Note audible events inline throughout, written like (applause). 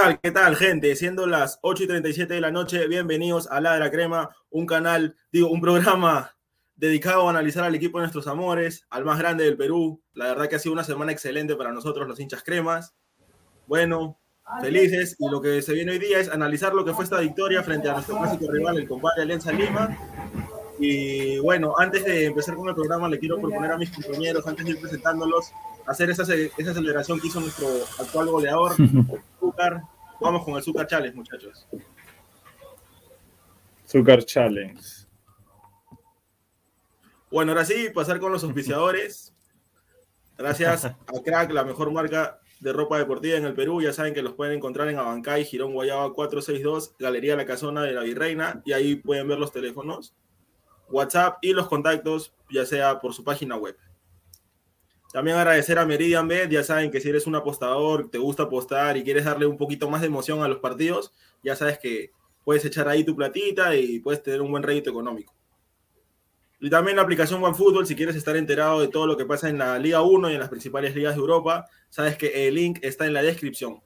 ¿Qué tal? ¿Qué tal, gente? Siendo las 8 y 37 de la noche, bienvenidos a La de la Crema, un canal, digo, un programa dedicado a analizar al equipo de nuestros amores, al más grande del Perú. La verdad que ha sido una semana excelente para nosotros, los hinchas cremas. Bueno, felices. Y lo que se viene hoy día es analizar lo que fue esta victoria frente a nuestro clásico rival, el compadre Alianza Lima. Y bueno, antes de empezar con el programa, le quiero proponer a mis compañeros, antes de ir presentándolos, hacer esa, esa celebración que hizo nuestro actual goleador, Zúcar. Vamos con el Zúcar Challenge, muchachos. Zúcar Challenge. Bueno, ahora sí, pasar con los auspiciadores. Gracias a Crack, la mejor marca de ropa deportiva en el Perú. Ya saben que los pueden encontrar en Abancay, Girón Guayaba 462, Galería La Casona de la Virreina, y ahí pueden ver los teléfonos, WhatsApp y los contactos, ya sea por su página web. También agradecer a Meridian Bet, ya saben que si eres un apostador, te gusta apostar y quieres darle un poquito más de emoción a los partidos, ya sabes que puedes echar ahí tu platita y puedes tener un buen rédito económico. Y también la aplicación OneFootball, si quieres estar enterado de todo lo que pasa en la Liga 1 y en las principales ligas de Europa, sabes que el link está en la descripción.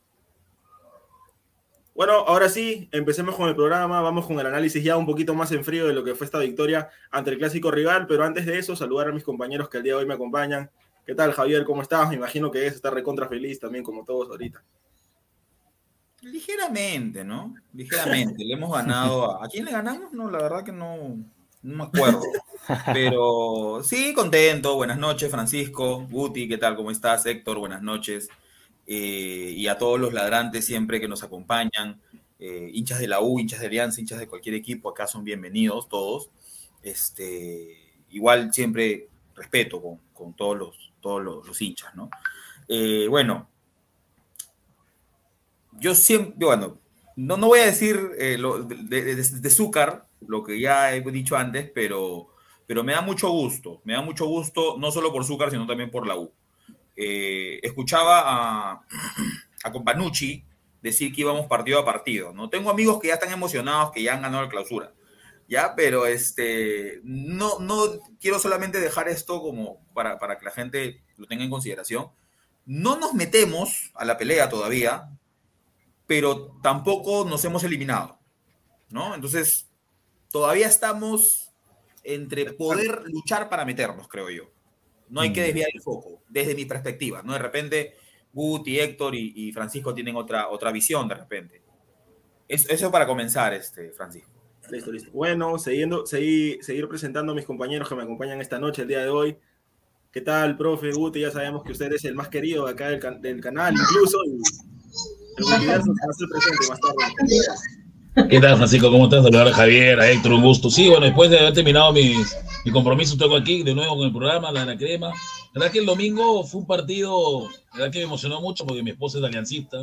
Bueno, ahora sí, empecemos con el programa, vamos con el análisis ya un poquito más en frío de lo que fue esta victoria ante el clásico rival, pero antes de eso, saludar a mis compañeros que el día de hoy me acompañan. ¿Qué tal, Javier? ¿Cómo estás? Me imagino que es estar recontra feliz también, como todos ahorita. Ligeramente, ¿no? Ligeramente. le hemos ganado a... ¿A quién le ganamos? No, la verdad que no, no me acuerdo. Pero sí, contento. Buenas noches, Francisco, Guti, ¿qué tal? ¿Cómo estás? Héctor, buenas noches. Eh, y a todos los ladrantes siempre que nos acompañan, eh, hinchas de la U, hinchas de Alianza, hinchas de cualquier equipo, acá son bienvenidos todos. Este, igual siempre respeto con, todos, los, todos los, hinchas, ¿no? Eh, bueno, yo siempre, bueno, no, no voy a decir lo, de, de, Zúcar, lo que ya he dicho antes, pero pero me da mucho gusto, me da mucho gusto, no solo por Zúcar, sino también por la U. Eh, escuchaba a, a Companucci decir que íbamos partido a partido, ¿no? Tengo amigos que ya están emocionados, que ya han ganado la clausura, ¿ya? Pero este, no, no quiero solamente dejar esto como para, para que la gente lo tenga en consideración. No nos metemos a la pelea todavía, pero tampoco nos hemos eliminado, ¿no? Entonces, todavía estamos entre poder luchar para meternos, creo yo. No hay que desviar el foco, desde mi perspectiva, ¿no? De repente, Guti, Héctor y, Francisco tienen otra, otra visión, de repente. Eso, eso para comenzar, este, Francisco. Listo, listo. Bueno, siguiendo, seguir, seguir presentando a mis compañeros que me acompañan esta noche, el día de hoy. ¿Qué tal, profe Guti? Ya sabemos que usted es el más querido acá del, del canal, incluso. Y el presente más tarde. ¿Qué tal, Francisco? ¿Cómo estás? Saludar a Javier, a Héctor, un gusto. Sí, bueno, después de haber terminado mi, mi compromiso, tengo aquí de nuevo con el programa, la la crema. La verdad que el domingo fue un partido, la verdad que me emocionó mucho porque mi esposa es aliancista,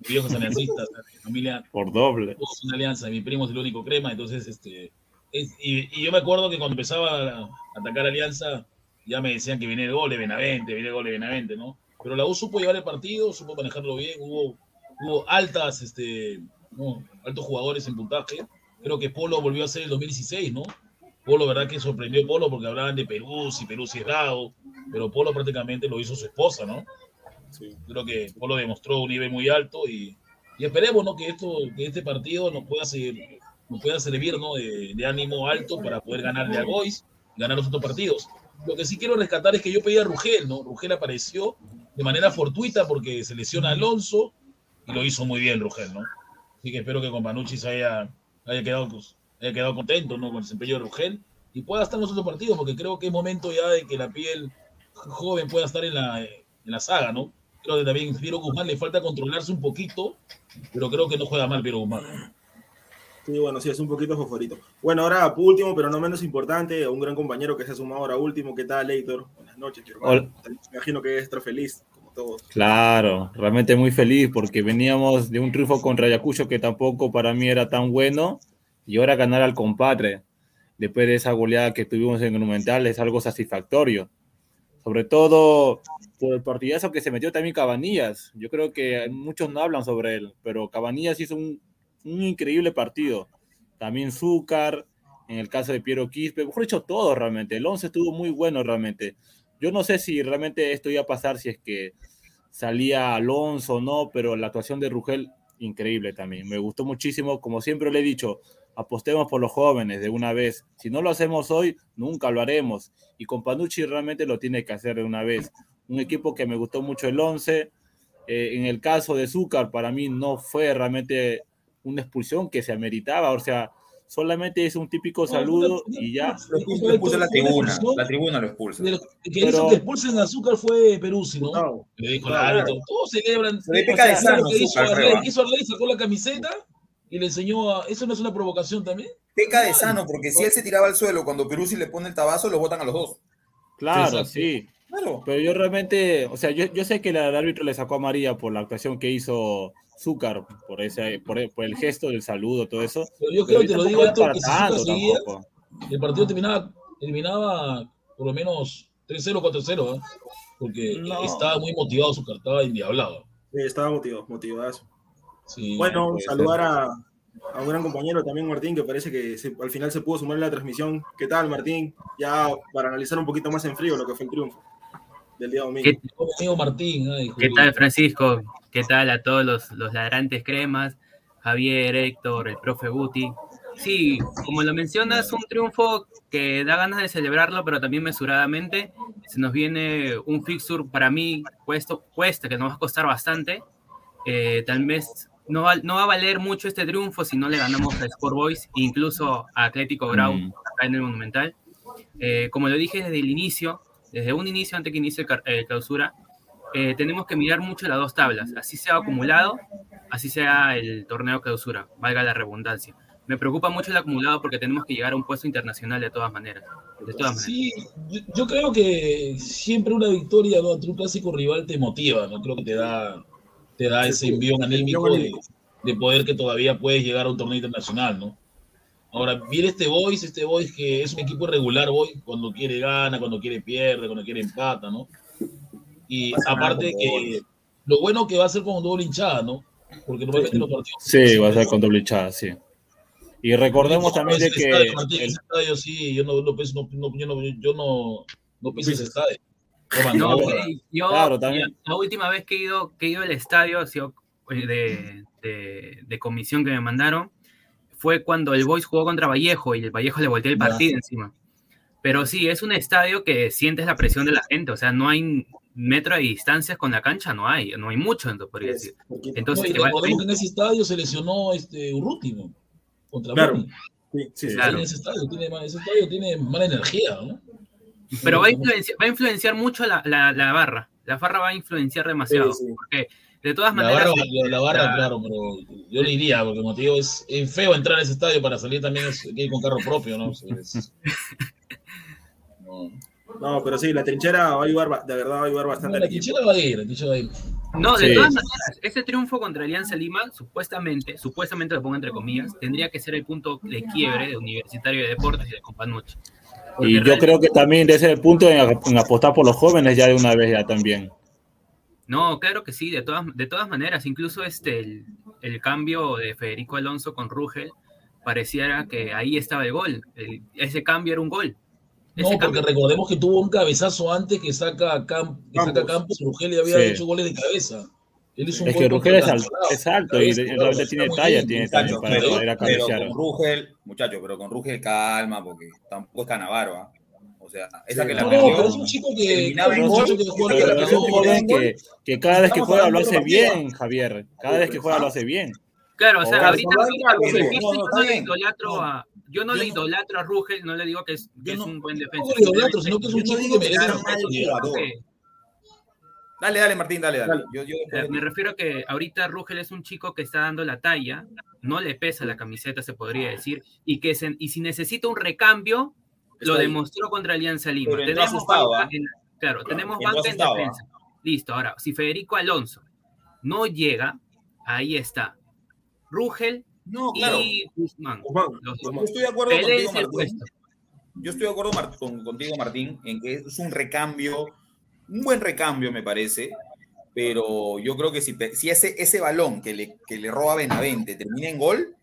mi viejo es aliancista, mi familia. Por doble. Es una alianza, mi primo es el único crema, entonces, este. y, yo me acuerdo que cuando empezaba a, atacar Alianza, ya me decían que viene el gol de Benavente, viene el gol de Benavente, ¿no? Pero la U supo llevar el partido, supo manejarlo bien, hubo, hubo altas, este ¿no? altos jugadores en puntaje. Creo que Polo volvió a ser el 2016, ¿no? Polo, verdad que sorprendió a Polo porque hablaban de Perú, si Perú cerrado, pero Polo prácticamente lo hizo su esposa, ¿no? Creo que Polo demostró un nivel muy alto y, esperemos, ¿no? Que, esto, que este partido nos pueda, seguir, nos pueda servir, ¿no? De, ánimo alto para poder ganarle a Boys y ganar los otros partidos. Lo que sí quiero rescatar es que yo pedí a Rugel, ¿no? Rugel apareció de manera fortuita porque se lesiona Alonso y lo hizo muy bien Rugel, ¿no? Así que espero que con Panucci se haya, haya, quedado, haya quedado contento ¿no? con el desempeño de Rugel y pueda estar en los otros partidos, porque creo que es momento ya de que la piel joven pueda estar en la, en la saga, ¿no? Creo que también Piero Guzmán le falta controlarse un poquito, pero creo que no juega mal Piero Guzmán. Sí, bueno, sí, es un poquito favorito. Bueno, ahora último, pero no menos importante, un gran compañero que se ha sumado ahora último. ¿Qué tal, Héctor? Buenas noches, hermano. Me imagino que estar feliz. Claro, realmente muy feliz porque veníamos de un triunfo contra Ayacucho que tampoco para mí era tan bueno y ahora ganar al compadre después de esa goleada que tuvimos en Monumental es algo satisfactorio. Sobre todo por el partidazo que se metió también Cabanillas. Yo creo que muchos no hablan sobre él, pero Cabanillas hizo un, un increíble partido. También Zúcar, en el caso de Piero Quispe, mejor dicho, todo realmente. El 11 estuvo muy bueno realmente. Yo no sé si realmente esto iba a pasar, si es que salía Alonso o no, pero la actuación de Rugel increíble también. Me gustó muchísimo, como siempre le he dicho, apostemos por los jóvenes de una vez. Si no lo hacemos hoy, nunca lo haremos. Y con Panucci realmente lo tiene que hacer de una vez. Un equipo que me gustó mucho el 11. Eh, en el caso de Zúcar, para mí no fue realmente una expulsión que se ameritaba. O sea, solamente es un típico saludo y ya. Lo expulsa la tribuna, la tribuna lo expulsa. Lo que hizo que expulsen a Azúcar fue Peruzzi, ¿no? Le dijo el árbitro, todos celebran. Se le peca de sano, hizo Arley, sacó la camiseta y le enseñó a. ¿Eso no es una provocación también? Peca de sano, porque si él se tiraba al suelo cuando Peruzzi le pone el tabazo, lo botan a los dos. Claro, Exacto. sí. Claro. Pero yo realmente, o sea, yo, yo sé que el árbitro le sacó a María por la actuación que hizo Zúcar, por, ese, por, el, por el gesto del saludo, todo eso. Pero yo creo, te lo digo esto, que si tanto seguía, el partido terminaba, terminaba por lo menos 3-0, 4-0, ¿eh? porque No. estaba muy motivado Azúcar, estaba endiablado. Sí, estaba motivado, motivadazo. Sí, Bueno, saludar a, a un gran compañero también, Martín, que parece que se- al final se pudo sumar a la transmisión. ¿Qué tal, Martín? Ya para analizar un poquito más en frío lo que fue el triunfo del día domingo. ¿Qué, Mi amigo Martín. ay, qué tal, Francisco? ¿Qué tal a todos los, los ladrantes cremas? Javier, Héctor, el profe Guti. Sí, como lo mencionas, un triunfo que da ganas de celebrarlo, pero también mesuradamente. Se nos viene un fixture para mí, cuesta, cuesta que nos va a costar bastante. Eh, tal vez no va, no va a valer mucho este triunfo si no le ganamos a Sport Boys, incluso a Atlético Grau, Mm. acá en el Monumental. Eh, como lo dije desde el inicio, desde un inicio antes que inicie el eh, clausura, eh, tenemos que mirar mucho las dos tablas, así sea acumulado, así sea el torneo clausura, valga la redundancia. Me preocupa mucho el acumulado porque tenemos que llegar a un puesto internacional de todas maneras. De todas maneras. Sí, yo, yo creo que siempre una victoria ¿no? ante un clásico rival te motiva, ¿no? Creo que te da, te da ese envión anímico de, de poder que todavía puedes llegar a un torneo internacional, ¿no? Ahora, viene este Boys, este Boys que es un equipo irregular, Boys, cuando quiere gana, cuando quiere pierde, cuando quiere empata, ¿no? Y aparte que lo bueno que va a ser con doble hinchada, ¿no? Porque normalmente los partidos... Sí, va a ser con doble hinchada, sí. Y recordemos también de Ese que estadio, el- estadio, sí, yo no, no, pienso- no, no, yo no, yo no, no piso ese estadio. No, No, no, yo Claro, también. la última vez que he ido, que he ido al estadio ha sido eh, de, de, de comisión que me mandaron fue cuando el Boys jugó contra Vallejo y el Vallejo le volteó el Ya. partido encima. Pero sí, es un estadio que sientes la presión de la gente, o sea, no hay metro de distancias con la cancha, no hay, no hay mucho, entonces podría decir. No, Entonces, te que en ese estadio se lesionó este Urruti, ¿no? Contra Claro. Sí, sí. Claro. En ese estadio tiene, ese estadio tiene mala energía, ¿no? Pero va a influenciar, va a influenciar mucho la, la, la barra. La barra va a influenciar demasiado, Sí, sí. porque de todas La maneras... barra, la, la barra, la- claro, pero yo le iría, porque como te digo, es, es feo entrar a ese estadio para salir también es, hay que ir con carro propio, ¿no? Es- no. No, pero sí, la trinchera va a ayudar, de verdad va a ayudar No, bastante al la trinchera va a ir, la trinchera va a ir. No, de Sí. todas maneras, ese triunfo contra Alianza Lima, supuestamente, supuestamente lo pongo entre comillas, tendría que ser el punto de quiebre de Universitario de Deportes y de Companucci. Porque y yo realmente- creo que también de ese punto en, en apostar por los jóvenes ya de una vez ya también. No, claro que sí, de todas, de todas maneras, incluso este, el, el cambio de Federico Alonso con Rugel, pareciera que ahí estaba el gol. El- ese cambio era un gol. No, porque cambio- recordemos que tuvo un cabezazo antes que saca Camp, que saca Campos. Campos, Rugel había Sí. hecho goles de cabeza. Él hizo un Es que Rugel es, contra al- Cancelado. es alto y realmente tiene talla, tiene también para pero, poder a pero cabecear. con Rugel, muchacho, pero con Rugel calma, porque tampoco es Canavaro, ¿ah? O sea, esa Sí. que la No, perdió. pero es un chico que, es que es cada vez que juega lo hace bien, Javier. Cada vez que juega lo hace bien. Claro, o sea, ahorita no, no, no, no, yo no, no le idolatro a, yo no Yo le no- idolatro a Rugel, no le digo que es, es no- un buen defensa. tampoco le idolatro, sino que es un no chico que merece Dale, dale, Martín, dale, dale. Dale. Yo, yo, Eh, Me refiero a que ahorita Rugel es un chico que está dando la talla, no le pesa la camiseta, se podría decir, y que se- y si necesita un recambio, lo ahí. demostró contra Alianza Lima. Pero Tenemos asustado, banca ¿ah? en, claro, tenemos banca en asustado, ¿ah? defensa. Listo, ahora, si Federico Alonso no llega, ahí está. Rugel No, claro. y Guzmán. Guzmán, Los- Yo estoy de acuerdo contigo, Martín. Yo estoy de acuerdo con- contigo, Martín, en que es un recambio, un buen recambio, me parece. Pero yo creo que si, si ese, ese balón que le, que le roba Benavente termina en gol,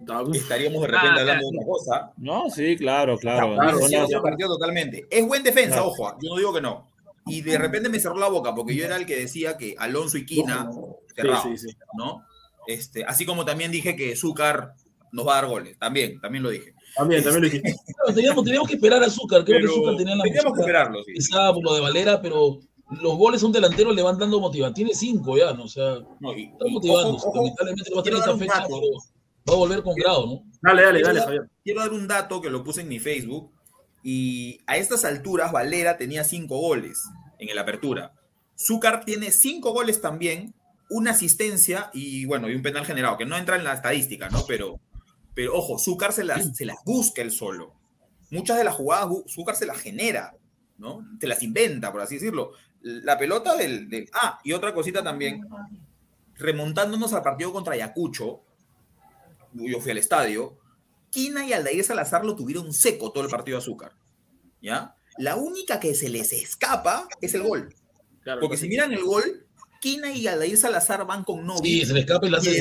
uf, estaríamos de repente Ah, hablando de otra cosa. No, sí, claro, claro. Sí, partido totalmente. Es buen defensa, Claro. ojo, yo no digo que no. Y de repente me cerró la boca porque yo era el que decía que Alonso y Quina cerraban, sí, sí, sí. ¿no? Este, así como también dije que Zúcar nos va a dar goles. También, también lo dije. También, también lo dijiste. (laughs) Claro, teníamos, teníamos que esperar a Azúcar. Creo Pero que Azúcar tenía la teníamos que esperarlo, sí. por lo de Valera, pero los goles a un delantero le van dando motivación. Tiene cinco ya, ¿no? O sea, No, y- está motivando. Lamentablemente no va a tener un fecha, pero va a volver con grado, ¿no? Dale, dale, dale, Javier. Quiero dar un dato que lo puse en mi Facebook. Y a estas alturas, Valera tenía cinco goles en el apertura. Zúcar tiene cinco goles también, una asistencia y bueno, y un penal generado, que no entra en la estadística, ¿no? Pero, pero ojo, Zúcar se las, (clears throat) se las busca él solo. Muchas de las jugadas Zúcar se las genera, ¿no? Se las inventa, por así decirlo. La pelota del, del- Ah, y otra cosita también. Remontándonos al partido contra Ayacucho, yo fui al estadio, Quina y Aldair Salazar lo tuvieron seco todo el partido de Azúcar. ¿Ya? La única que se les escapa es el gol. Claro, Porque si miran el gol, Quina y Aldair Salazar van con Novi. Sí, se le escapa y le- hace-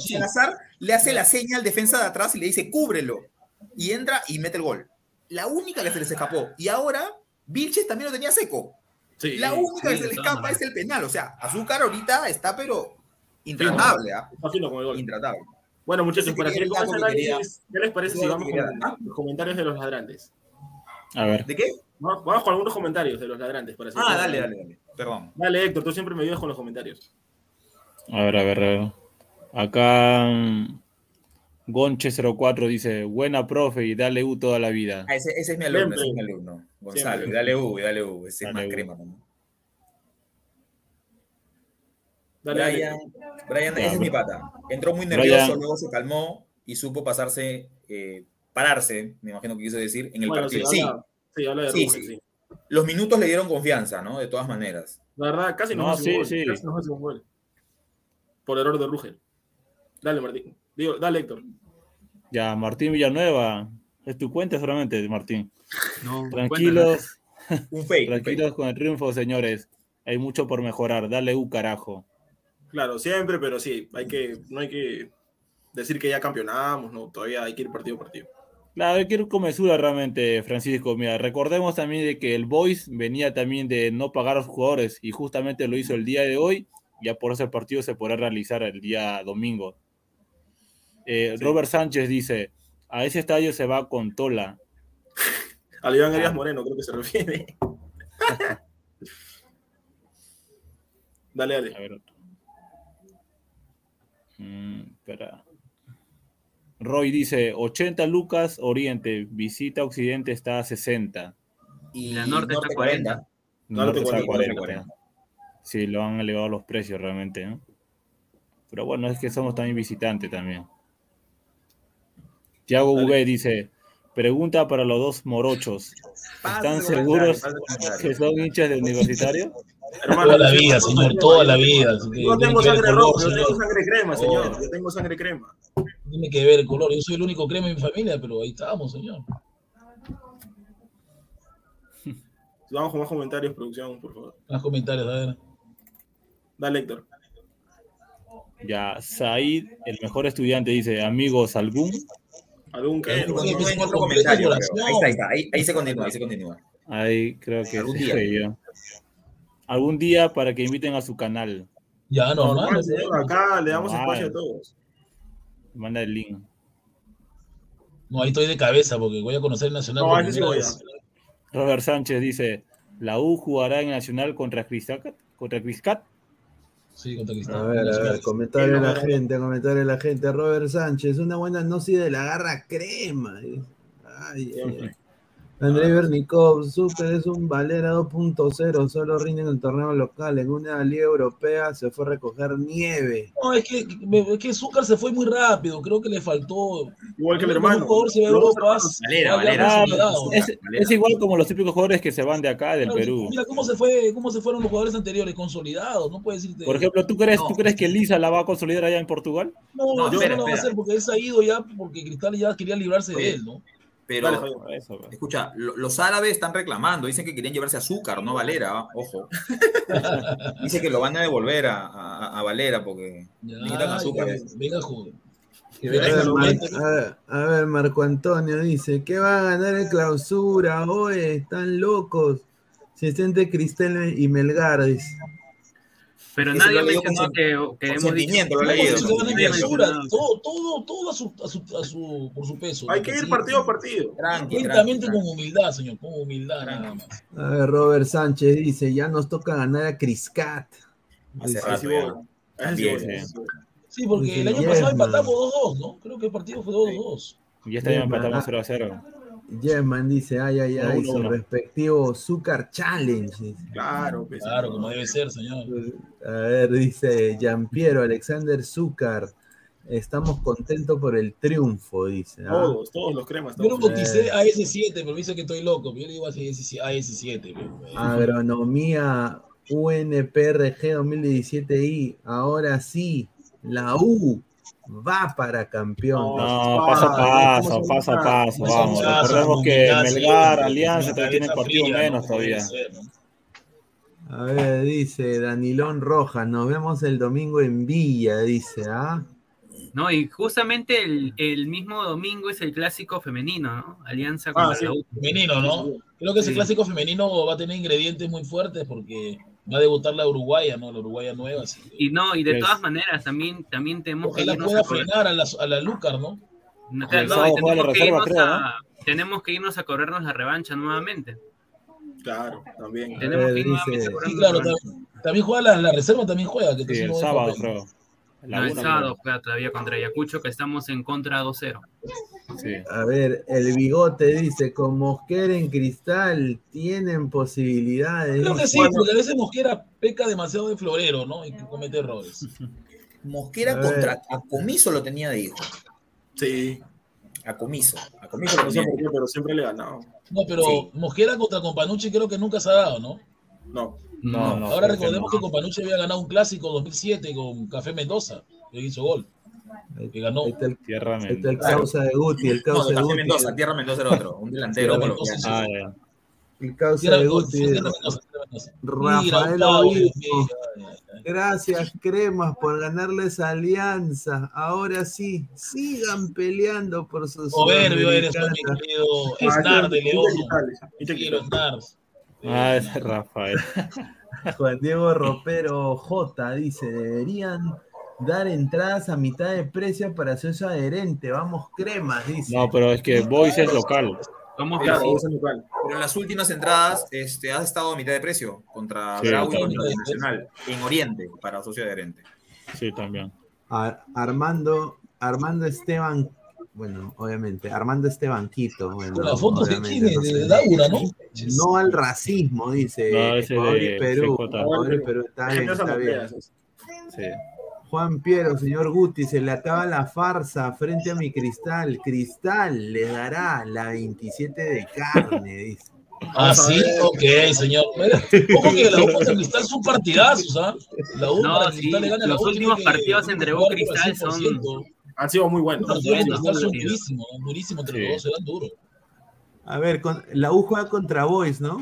sí. Salazar le hace la seña al defensa de atrás y le dice, cúbrelo. Y entra y mete el gol. La única que se les escapó. Y ahora, Vilches también lo tenía seco. Sí, La sí, única sí, que se le escapa es el penal. O sea, Azúcar ahorita está, pero intratable, ¿ah? está fino con el gol. Intratable. Bueno, muchachos, para que análisis, ¿qué les parece si vamos con los comentarios de los ladrantes? A ver. ¿De qué? Vamos, vamos con algunos comentarios de los ladrantes. Para Ah, dale, dale, dale. Perdón. Dale, Héctor, tú siempre me ayudas con los comentarios. A ver, a ver, a ver. Acá mm, Gonche04 dice, buena profe y dale U toda la vida. Ah, ese, ese es mi alumno, Siempre. ese es mi alumno. Gonzalo, Siempre. y dale U, y dale U. Ese es Dale más U. crema, ¿no? Dale, dale. Brian, Brian, Ya, ese es mi pata. Entró muy Brian. nervioso, luego se calmó y supo pasarse, eh, pararse, me imagino que quiso decir, en el Bueno, partido. sí, sí, habla de Sí, Rugen, sí. sí. los minutos le dieron confianza, ¿no? De todas maneras. La verdad, casi No, nos hace sí, un gol. sí. Casi nos hace un gol. Por error de Rugel. Dale, Martín. Digo, dale, Héctor. Ya, Martín Villanueva. Es tu cuenta solamente, Martín. No, Tranquilos, (laughs) Un fake. un tranquilos con el triunfo, señores. Hay mucho por mejorar. Dale U, carajo. Claro, siempre, pero sí, hay que, no hay que decir que ya campeonamos, no, todavía hay que ir partido a partido. Claro, quiero comenzura realmente, Francisco. Mira, recordemos también de que el Boys venía también de no pagar a los jugadores y justamente lo hizo el día de hoy. Ya por eso el partido se podrá realizar el día domingo. Eh, Robert Sánchez dice, a ese estadio se va con Tola. (laughs) Al Iván Arias Moreno, creo que se refiere. (laughs) dale, A dale. ver. otro. Mm, espera. Roy dice, 80 lucas Oriente, visita Occidente está a 60. Y La norte está 40. Claro, Norte te está a cuento, 40. Sí, lo han elevado los precios realmente, ¿no? Pero bueno, es que somos también visitantes también. Tiago. V dice, pregunta para los dos morochos. ¿Están seguros que son hinchas de universitario? Hermano, Toda la vida, señor, toda la vida. Yo tengo sangre roja, yo tengo sangre crema, señor. Oh. Yo tengo sangre crema. Tiene que ver el color. Yo soy el único crema en mi familia, pero ahí estamos, señor. Vamos con más comentarios, producción, por favor. Más comentarios, a ver. Dale, Héctor. Ya, Said, el mejor estudiante, dice, amigos, ¿algún? ¿Algún Eh, que? no, no, pues, en otro comentario. Ahí está, ahí está. Ahí, ahí se continúa, ahí se continúa. Ahí creo que sí yo. Algún día para que inviten a su canal. Ya, normal. Normal, acá le damos Normal. espacio a todos. Manda el link. No, ahí estoy de cabeza porque voy a conocer el Nacional. No, sí voy. Robert Sánchez dice, la U jugará en Nacional contra Criscat. Contra Criscat. Sí, contra A Cristal. ver, a ver, comentario de la gente, comentario de la gente. Robert Sánchez, una buena gnosis de la garra crema. Ay, ay, ay. André Bernikov, Super es un Valera 2.0, solo rinde en el torneo local. En una liga europea se fue a recoger nieve. No, es que, es que Zúcar se fue muy rápido. Creo que le faltó. Igual que el hermano. un jugador se va Europa. Valera, Valera. Ah, consolidado. es, es igual como los típicos jugadores que se van de acá, del Claro, Perú. Mira cómo se fue, cómo se fueron los jugadores anteriores, consolidados. No puedes decirte. Por ejemplo, ¿tú crees, No. ¿tú crees que Lisa la va a consolidar allá en Portugal? no, no, yo espera, no lo va a hacer porque él se ha ido ya porque Cristal ya quería librarse Oye, de él, ¿no? Pero, eso, pues. escucha, lo- los árabes están reclamando, dicen que querían llevarse azúcar, no Valera, ojo. (laughs) Dice que lo van a devolver a, a- a Valera porque Ya, necesitan azúcar. ya, venga, joder. A ver, ese Mar- momento. a ver, a ver, Marco Antonio dice, ¿qué va a ganar el clausura? Oye, están locos. Si está entre Cristel y Melgar, dice. Pero nadie lo leyó mencionó con que, que hemos dicho. lo ha Todo leído. todo, todo, todo a su, a su, a su, por su peso. Hay que ir partido a partido. Lentamente con humildad, señor, con humildad nada más. A ver, Robert Sánchez dice, ya nos toca ganar a Criscat. Hace rato sí. Sí, porque el año pasado empatamos 2-2, ¿no? Creo que el partido fue 2-2. Y este año empatamos man. 0 a 0. Yesman dice, ay, ay, ay, Uno, su uno. respectivo Zucker Challenge. Claro, pues. Claro, como debe ser, señor. A ver, dice Giampiero, Alexander Zucker. Estamos contentos por el triunfo, dice. ¿ah? Todos, todos los cremas. Yo lo todos. bauticé AS7, pero me dice que estoy loco. Yo le digo así AS7. pero, Ah, Agronomía UNPRG 2017I. Ahora sí, la U va para campeón. No, Ah, paso a paso, ¿cómo se paso a paso, vamos. Recordemos que Melgar, Alianza todavía tienen partido menos ¿no? todavía. A ver, dice Danilón Rojas, nos vemos el domingo en Villa, dice, ¿ah? No, y justamente el, el mismo domingo es el clásico femenino, ¿no? Alianza Ah, contra sí. la U. Femenino, ¿no? Creo que ese Sí. clásico femenino va a tener ingredientes muy fuertes porque va a debutar la uruguaya, ¿no? La uruguaya nueva. Así que Y no, y de Pues- todas maneras, también, también tenemos que Ojalá irnos pueda a frenar a la, a la Lucar, ¿no? No, no, sábado y juega la tenemos, que reserva, irnos creo, a, tenemos que irnos a corrernos la revancha nuevamente. Claro, también. Tenemos ver, que ir dice- nuevamente a Sí, claro, también, también juega la, la reserva, también juega. Que Sí, el sábado, creo. La No, el una, sábado juega todavía contra Ayacucho, que estamos en contra 2-0. creo. Sí. A ver, el bigote dice, con Mosquera en cristal, tienen posibilidades. Creo que sí, porque a veces Mosquera peca demasiado de florero, ¿no? Y comete errores. (laughs) Mosquera A contra a Comiso lo tenía de hijo. Sí. A Comiso. A Comiso lo tenía pero siempre le he ganado. No, pero Sí. Mosquera contra Companucci creo que nunca se ha dado, ¿no? No. No, no. Ahora que recordemos no. que Companucci había ganado un clásico 2007 con Café Mendoza, que hizo gol, que ganó. Está el, Tierra ahí está el Mendoza. causa de Guti, el No, causa de de Café Guti. Mendoza. Tierra Mendoza era otro. Un delantero. Mendoza, Ah, ya. El causa Tierra de Mendoza, Guti. Mendoza, Mendoza. Rafael ay. Gracias, Cremas, por ganarles Alianza. Ahora sí, sigan peleando por sus Soberbio eres, mi querido Snar de León. Y te Quiero Snar. Ah, ese es Rafael. (laughs) Juan Diego Ropero J dice, deberían dar entradas a mitad de precio para socio adherente. Vamos, Cremas, dice. No, pero es que Boys es local. Somos Claro, local. Pero en las últimas entradas este, has estado a mitad de precio contra Sí, Grau y Nacional. En Oriente, para socio adherente. Sí, también. Ar- Armando, Armando Esteban, bueno, obviamente, Armando Esteban Quito. Bueno, la foto de quién es, no de sé. Daura, ¿no? No al racismo, dice. No, ese Ecuador de y Perú. Ecuador y Perú, está bien, está bien. Sí. Juan Piero, señor Guti, se le acaba la farsa frente a mi cristal. Cristal le dará la 27 de carne, dice. Ah, sí, ok, señor. Ojo que la U contra Cristal son partidazos, ¿ah? La U No, para sí, Cristal le gana la los U, últimos partidos entre U y Cristal son- 100%. Han sido muy Los buenos. durísimos, ¿no? durísimos entre Sí. los dos, eran duros. A ver, con, la U juega contra Boys, ¿no?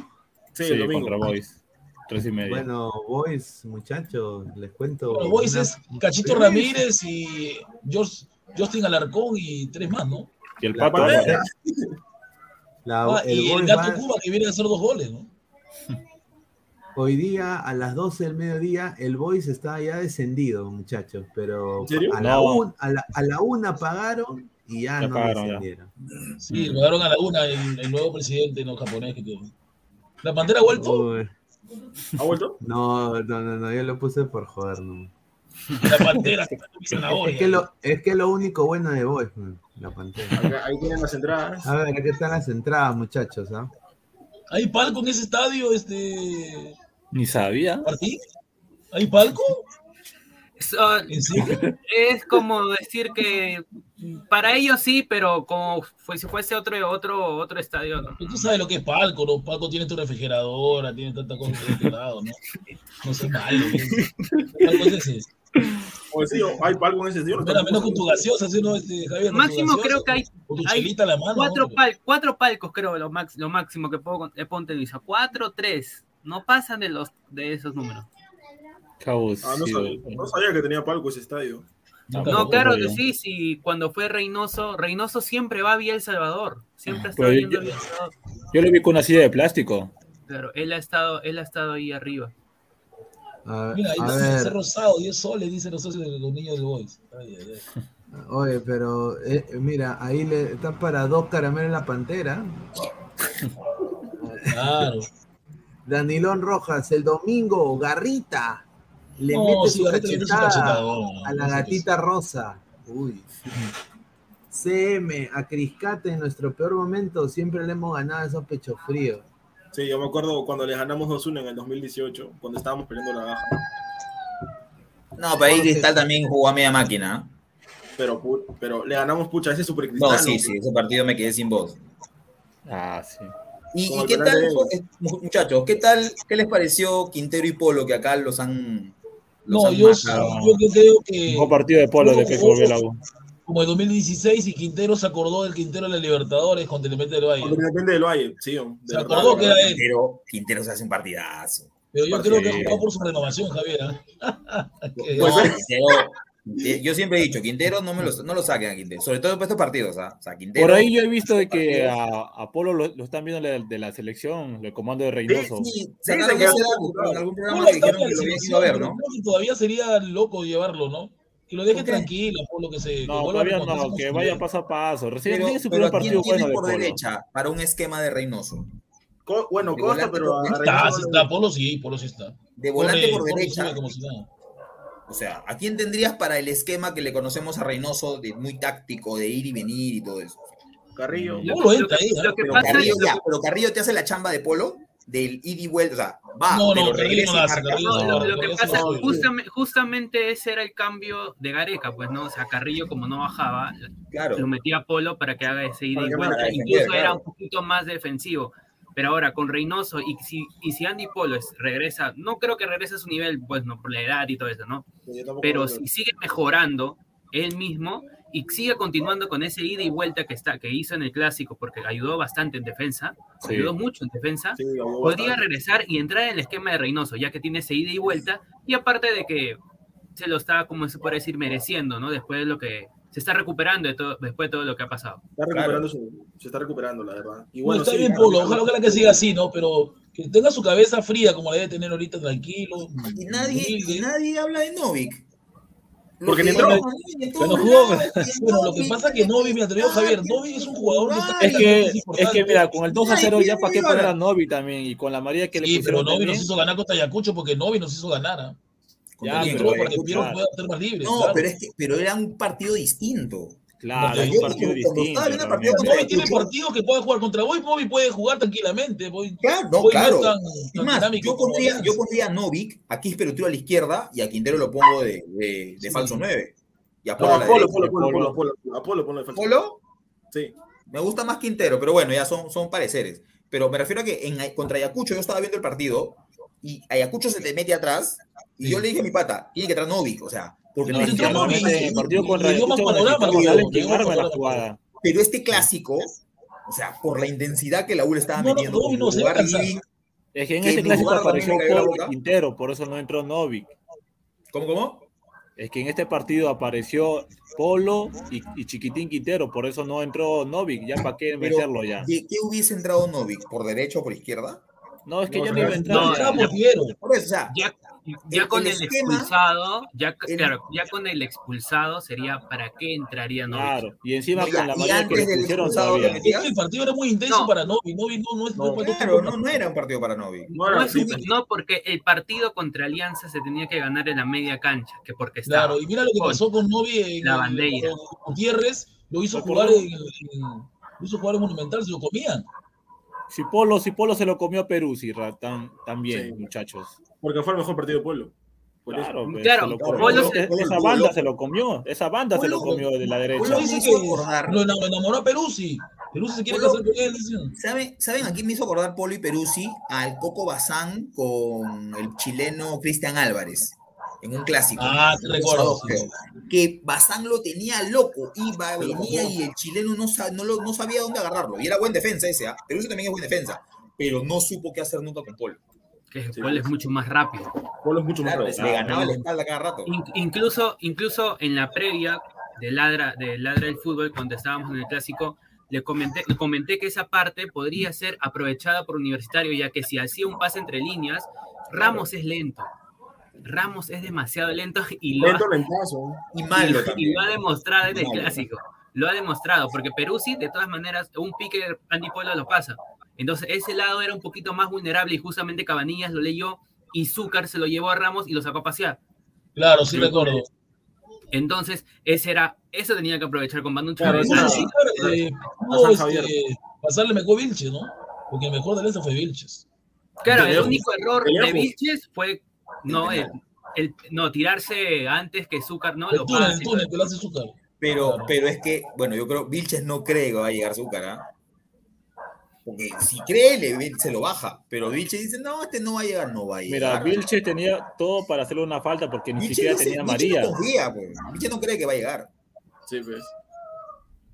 Sí, Sí, el domingo. contra Boys. Tres y media. Bueno, Boys, muchachos, les cuento. Bueno, Boys una- es Cachito Sí. Ramírez y George- Justin Alarcón y tres más, ¿no? y el La Pato. Álvarez. La- Ah, el y el Gato va- Cuba que viene a hacer dos goles, ¿no? (laughs) hoy día a las 12 del mediodía el Boys está ya descendido, muchachos, pero ¿En serio? a la, No. un- a, la, a la una pagaron y ya, Ya no pagaron, ya. descendieron. Sí, le daron a la una el, el nuevo presidente no japonés que tiene. ¿La Pantera ha vuelto? Uy, ¿Ha vuelto? no, no, no, no, yo lo puse por joder, no. La Pantera. Es que, lo, es que lo único bueno de Boys, man, la pantera. Acá- ahí tienen las entradas. A ver, aquí están las entradas, muchachos, ¿ah? ¿Hay palco en ese estadio, este Ni sabía. Martín? ¿Hay palco? Es, ah, ¿En serio? es como decir que para ellos sí, pero como fue, si fuese otro, otro, otro estadio, ¿no? Tú sabes lo que es palco, ¿no? Palco tiene tu refrigeradora, tiene tantas cosas de este lado, ¿no? No sé malo. Palco es ese. O sí, hay palco en ese sitio. Mira, menos con tu gaseosa, ¿sí, no, este, Javier? Máximo gaseosa, creo que hay hay mano. cuatro, pal- cuatro palcos, creo, lo, max, lo máximo que puedo he contabilizar. Cuatro, tres. No pasan de los de esos números. Cabos. Ah, no, sabía, no sabía que tenía palco ese estadio. No, claro que sí, sí, cuando fue Reynoso, Reynoso siempre va vía El Salvador, siempre ha estado Pero yendo yo- vía El Salvador. Yo lo vi con una silla de plástico. Claro, él ha estado, él ha estado ahí arriba. A, Mira, ahí a dice ver, rosado, 10 soles, dicen los socios de los niños de Boys. Ay, ay, ay. (laughs) oye, pero eh, mira, ahí le está para dos caramelos en la pantera. (laughs) Claro. Danilón Rojas, el domingo, Garrita. Le No, mete sí, su le cachetada a la no gatita rosa. Uy. CM, a Criscate en nuestro peor momento siempre le hemos ganado a esos pechos fríos. Sí, yo me acuerdo cuando les ganamos 2-1 en el 2018, cuando estábamos peleando la baja. No, pero ahí Cristal también jugó a media máquina. Pero, pu- pero le ganamos, pucha, ese super No, cristal. sí, sí, ese partido me quedé sin voz. Ah, sí. ¿Y, el qué tal, de eh, muchachos? ¿Qué tal, qué les pareció Quintero y Polo que acá los han. los No, han yo, yo, creo que. Mejor partido de polo desde que volvió el agua. Como en 2016 y Quintero se acordó del Quintero de la Libertadores con Telemente del Valle. Porque depende del Valle, sí. de Se verdad, acordó de que era él. Quintero, Quintero se hace un partidazo. Pero yo creo que ha jugado por su renovación, Javier. (laughs) Que- Pues, No, ¿ves? Quintero- Quinte- yo siempre he dicho, Quintero no, me lo, no lo saquen a Quintero, sobre todo después de estos partidos. ¿ah? O sea, Quintero. Por ahí yo he visto de que a, a Polo lo, lo están viendo de, de la selección, el comando de Reynoso. Sí, Sí, quedó dato en algún programa que dijeron en que lo habían selección, ido a ver, ¿no? que todavía sería loco llevarlo, ¿no? Que lo deje tranquilo, por lo que se. que No, a todavía no, que vaya paso a paso. Recién Pero, tiene su primer ¿a quién partido tiene bueno de por Polo. derecha para un esquema de Reynoso? Co- bueno, De Costa, volante pero. Está, sí está, Polo sí, Polo sí está. De volante por derecha. sube como si nada. O sea, ¿a quién tendrías para el esquema que le conocemos a Reynoso de muy táctico, de ir y venir y todo eso? Carrillo. No lo entra que- ahí, ¿eh? que Pero Carrillo, es ya, pero Carrillo te hace la chamba de Polo del ida y vuelta, o sea, va, No, no, regresa no hace, No, no, lo, que pasa, no, no, justamente, justamente ese era el cambio de Gareca, pues no, o sea, Carrillo como no bajaba, Claro. lo metía a Polo para que haga ese Para y que vuelta, incluso era claro. un poquito más defensivo. Pero ahora con Reynoso y si, y si Andy Polo es- regresa, no creo que regrese a su nivel, pues no, por la edad y todo eso, ¿no? Pero si sigue mejorando él mismo y sigue continuando con ese ida y vuelta que, está, que hizo en el clásico, porque ayudó bastante en defensa, Sí. ayudó mucho en defensa, Sí, podría bastante. regresar y entrar en el esquema de Reynoso, ya que tiene ese ida y vuelta, y aparte de que se lo está, como se puede decir, mereciendo, ¿no? Después de lo que se está recuperando de todo, después de todo lo que ha pasado. Está recuperando su- se está recuperando, la verdad. Y Bueno, está sí, bien, claro, Polo. claro. Ojalá, ojalá que siga así, ¿no? Pero que tenga su cabeza fría, como la debe tener ahorita, tranquilo. Y nadie, y nadie habla de Novik. Porque ni Lo entró. jugó, Bueno, lo que pasa es que Novi, me atrevió Javier, nadie, Novi es un jugador que está. Es que, es que mira, con el 2 a 0 ya para qué poner a. Novi también y con la María que le Sí, pero Novi también. nos hizo ganar contra Ayacucho porque Novi nos hizo ganar. Ya, pero ser más libre. No, claro. pero, es que, pero era un partido distinto. Claro, es un partido distinto. el partido tiene partidos que puede jugar contra Boy, Novi puede jugar tranquilamente. Boy, Claro, no, Boy claro. es tan, Es tan más, yo pondría, yo pondría a Novik, a Quispe lo tiro a la izquierda y a Quintero lo pongo de, de, de Sí. falso 9. Y a No, Polo a Apolo, Apolo. Apolo, Apolo, Apolo, ponlo de falso. ¿Polo? Sí. Me gusta más Quintero, pero bueno, ya son, son pareceres. Pero me refiero a que en, contra Ayacucho yo estaba viendo el partido y Ayacucho se te mete atrás y Sí. yo le dije a mi pata, tiene que entrar Novik, o sea, porque No, no, partido contra la jugada. pero este clásico, o sea, por la intensidad que la U le estaba No, no, metiendo, no, lugar living- Es que en este clásico apareció. Quintero, por eso no entró Novik. ¿Cómo, cómo? Es que en este partido apareció Polo y, y Chiquitín Quintero, por eso no entró Novik. Ya para qué meterlo ya. ¿De qué hubiese entrado Novik? ¿Por derecha o por izquierda? No, es que No, ya no iba a entrar. no, ya. Era por Piero. Por eso, o sea, Ya, ya El- con el el, esquema- expulsado, ya, el- claro, ya con el expulsado sería para qué entraría Novik. Claro, y encima No, ya, con la y manera que le Es que el partido era muy intenso No. para Novi. Novi no, no es No, no es- claro, no, no era un partido para Novik. No porque el partido contra Alianza se tenía que ganar en la media cancha, que porque estaba. Claro, y mira lo que con- pasó con Novi en La bandera. Gutiérrez, lo hizo jugar en, en- lo hizo jugar en Monumental, se lo comían. Si Polo, si Polo se lo comió a Perú, ra- tan- también, Sí. muchachos. Porque fue el mejor partido de Pueblo. Claro, pues, Claro, se Polo se- esa Polo banda loco. se lo comió, esa banda se lo Polo- comió de la derecha. Polo Polo dice que acordar. lo enam- enamoró a Peruzzi. Peruzzi se quiere Polo- casar con él. ¿Saben, ¿Saben a quién me hizo acordar Polo y Peruzzi? Al Coco Bazán con el chileno Cristian Álvarez en un clásico. Ah, te recuerdo. Que Bazán lo tenía loco, iba, venía y el chileno no, no, lo- no sabía dónde agarrarlo. Y era buen defensa ese, ¿ah? Peruzzi también es buen defensa, pero no supo qué hacer nunca con Polo. que Sí. Polo es mucho más rápido. Pueblo es mucho más Claro, rápido. le ganaba la espalda cada rato. In- incluso, incluso en la previa de Ladra, de Ladra del Fútbol, cuando estábamos en el clásico, le comenté, le comenté que esa parte podría ser aprovechada por Universitario, ya que si hacía un pase entre líneas, Ramos es lento. Ramos es demasiado lento (laughs) y lo, ha, Lento, lentazo. Y malo y lo ha demostrado en el Malo. clásico. Lo ha demostrado, porque Perú sí, de todas maneras, un pique Andy Puebla lo pasa. Entonces, ese lado era un poquito más vulnerable y justamente Cabanillas lo leyó y Zúcar se lo llevó a Ramos y lo sacó a pasear. Claro, sí recuerdo. Entonces, ese era, eso tenía que aprovechar con Manu Claro, Chávez. eso Sí, sí. claro, eh, A pudo, San Javier. este, pasarle mejor Vilches, ¿no? Porque el mejor de Alianza fue Vilches. Claro, De el único error De de. Vilches fue no, el, el- no tirarse antes que Zúcar, ¿no? El Lo túnel, pase. el túnel que le hace Zúcar. Pero, Claro. pero es que, bueno, yo creo, Vilches no cree que va a llegar Zúcar, ¿ah? Porque si cree, le- se lo baja. Pero Vilches dice, no, este no va a llegar, no va a Mira, llegar. Vilches tenía todo para hacerle una falta porque ni Vilches siquiera no se- tenía María. no confía, pues. Vilches no cree que va a llegar. Sí, pues.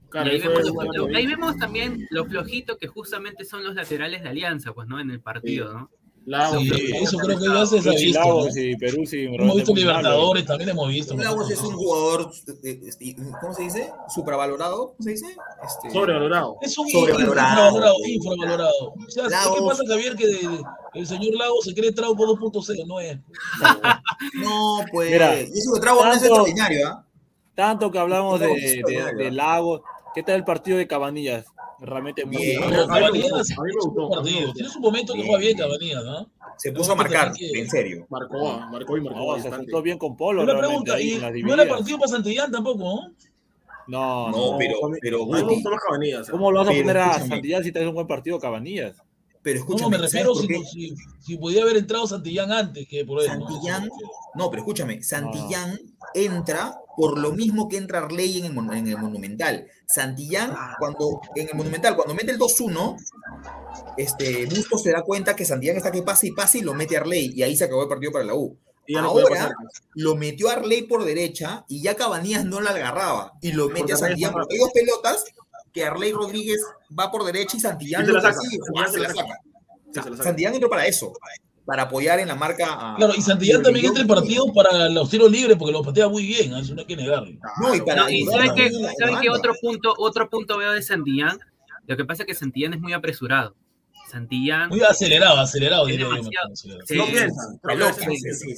Claro, vemos, ahí vemos también lo flojito que justamente son los laterales de Alianza, pues, ¿no? En el partido, ¿no? Lagos, Sí, eso creo que ya se ha visto. ¿no? Lagos y Perú sí. Hemos visto. Libertadores, también hemos visto. Lagos es un jugador, eh, este, ¿cómo se dice? Supravalorado, ¿cómo se dice? Este, Sobrevalorado. Es un Sobrevalorado. infravalorado. O sea, Lagos. ¿qué pasa, Javier? Que de- el señor Lago se cree Trauco 2.0, no es. (laughs) No, pues. Mira, y eso que trago no es tanto- extraordinario, ¿ah? Tanto que hablamos de, Lagos de, de ¿eh? Lagos. ¿Qué tal el partido de Cabanillas? Realmente muy Bien. a mí me gustó, partido. gustó. Tiene su momento que juega bien Cabanillas, ¿no? Se puso a marcar, en serio. Marcó, marcó y marcó No, se juntó bien con Polo. Una pregunta, ahí y no era partido para Santillán tampoco, ¿no? No, No, no. pero, pero, Guti. ¿Cómo lo vas a poner a. Santillán si te hace un buen partido Cabanillas? pero No, escúchame, no, me ¿sabes refiero si, si, si podía haber entrado Santillán antes que por. ¿no? Santillán, no, pero escúchame, Santillán entra por lo mismo que entra Arley en el, mon- en el Monumental. Santillán, cuando en el Monumental, cuando mete el 2-1, este, Bustos se da cuenta que Santillán está que pase y pase y lo mete Arley, y ahí se acabó el partido para la U. Y no Ahora lo metió Arley por derecha y ya Cabanías no la agarraba y lo mete a Santillán. hay dos pelotas que Arley Rodríguez va por derecha y Santillán Y se la saca. Santillán entró para eso, para apoyar en la marca a, Claro, y Santillán también entra en partido para los tiros libres porque los patea muy bien, eso no hay que negarlo. No, y para No, y ¿saben qué, también en la ¿saben qué banda. otro punto, otro punto veo de Santillán? Lo que pasa es que Santillán es muy apresurado. Santillán Muy acelerado, acelerado, Es diría yo. demasiado. más acelerado. Sí. No piensan.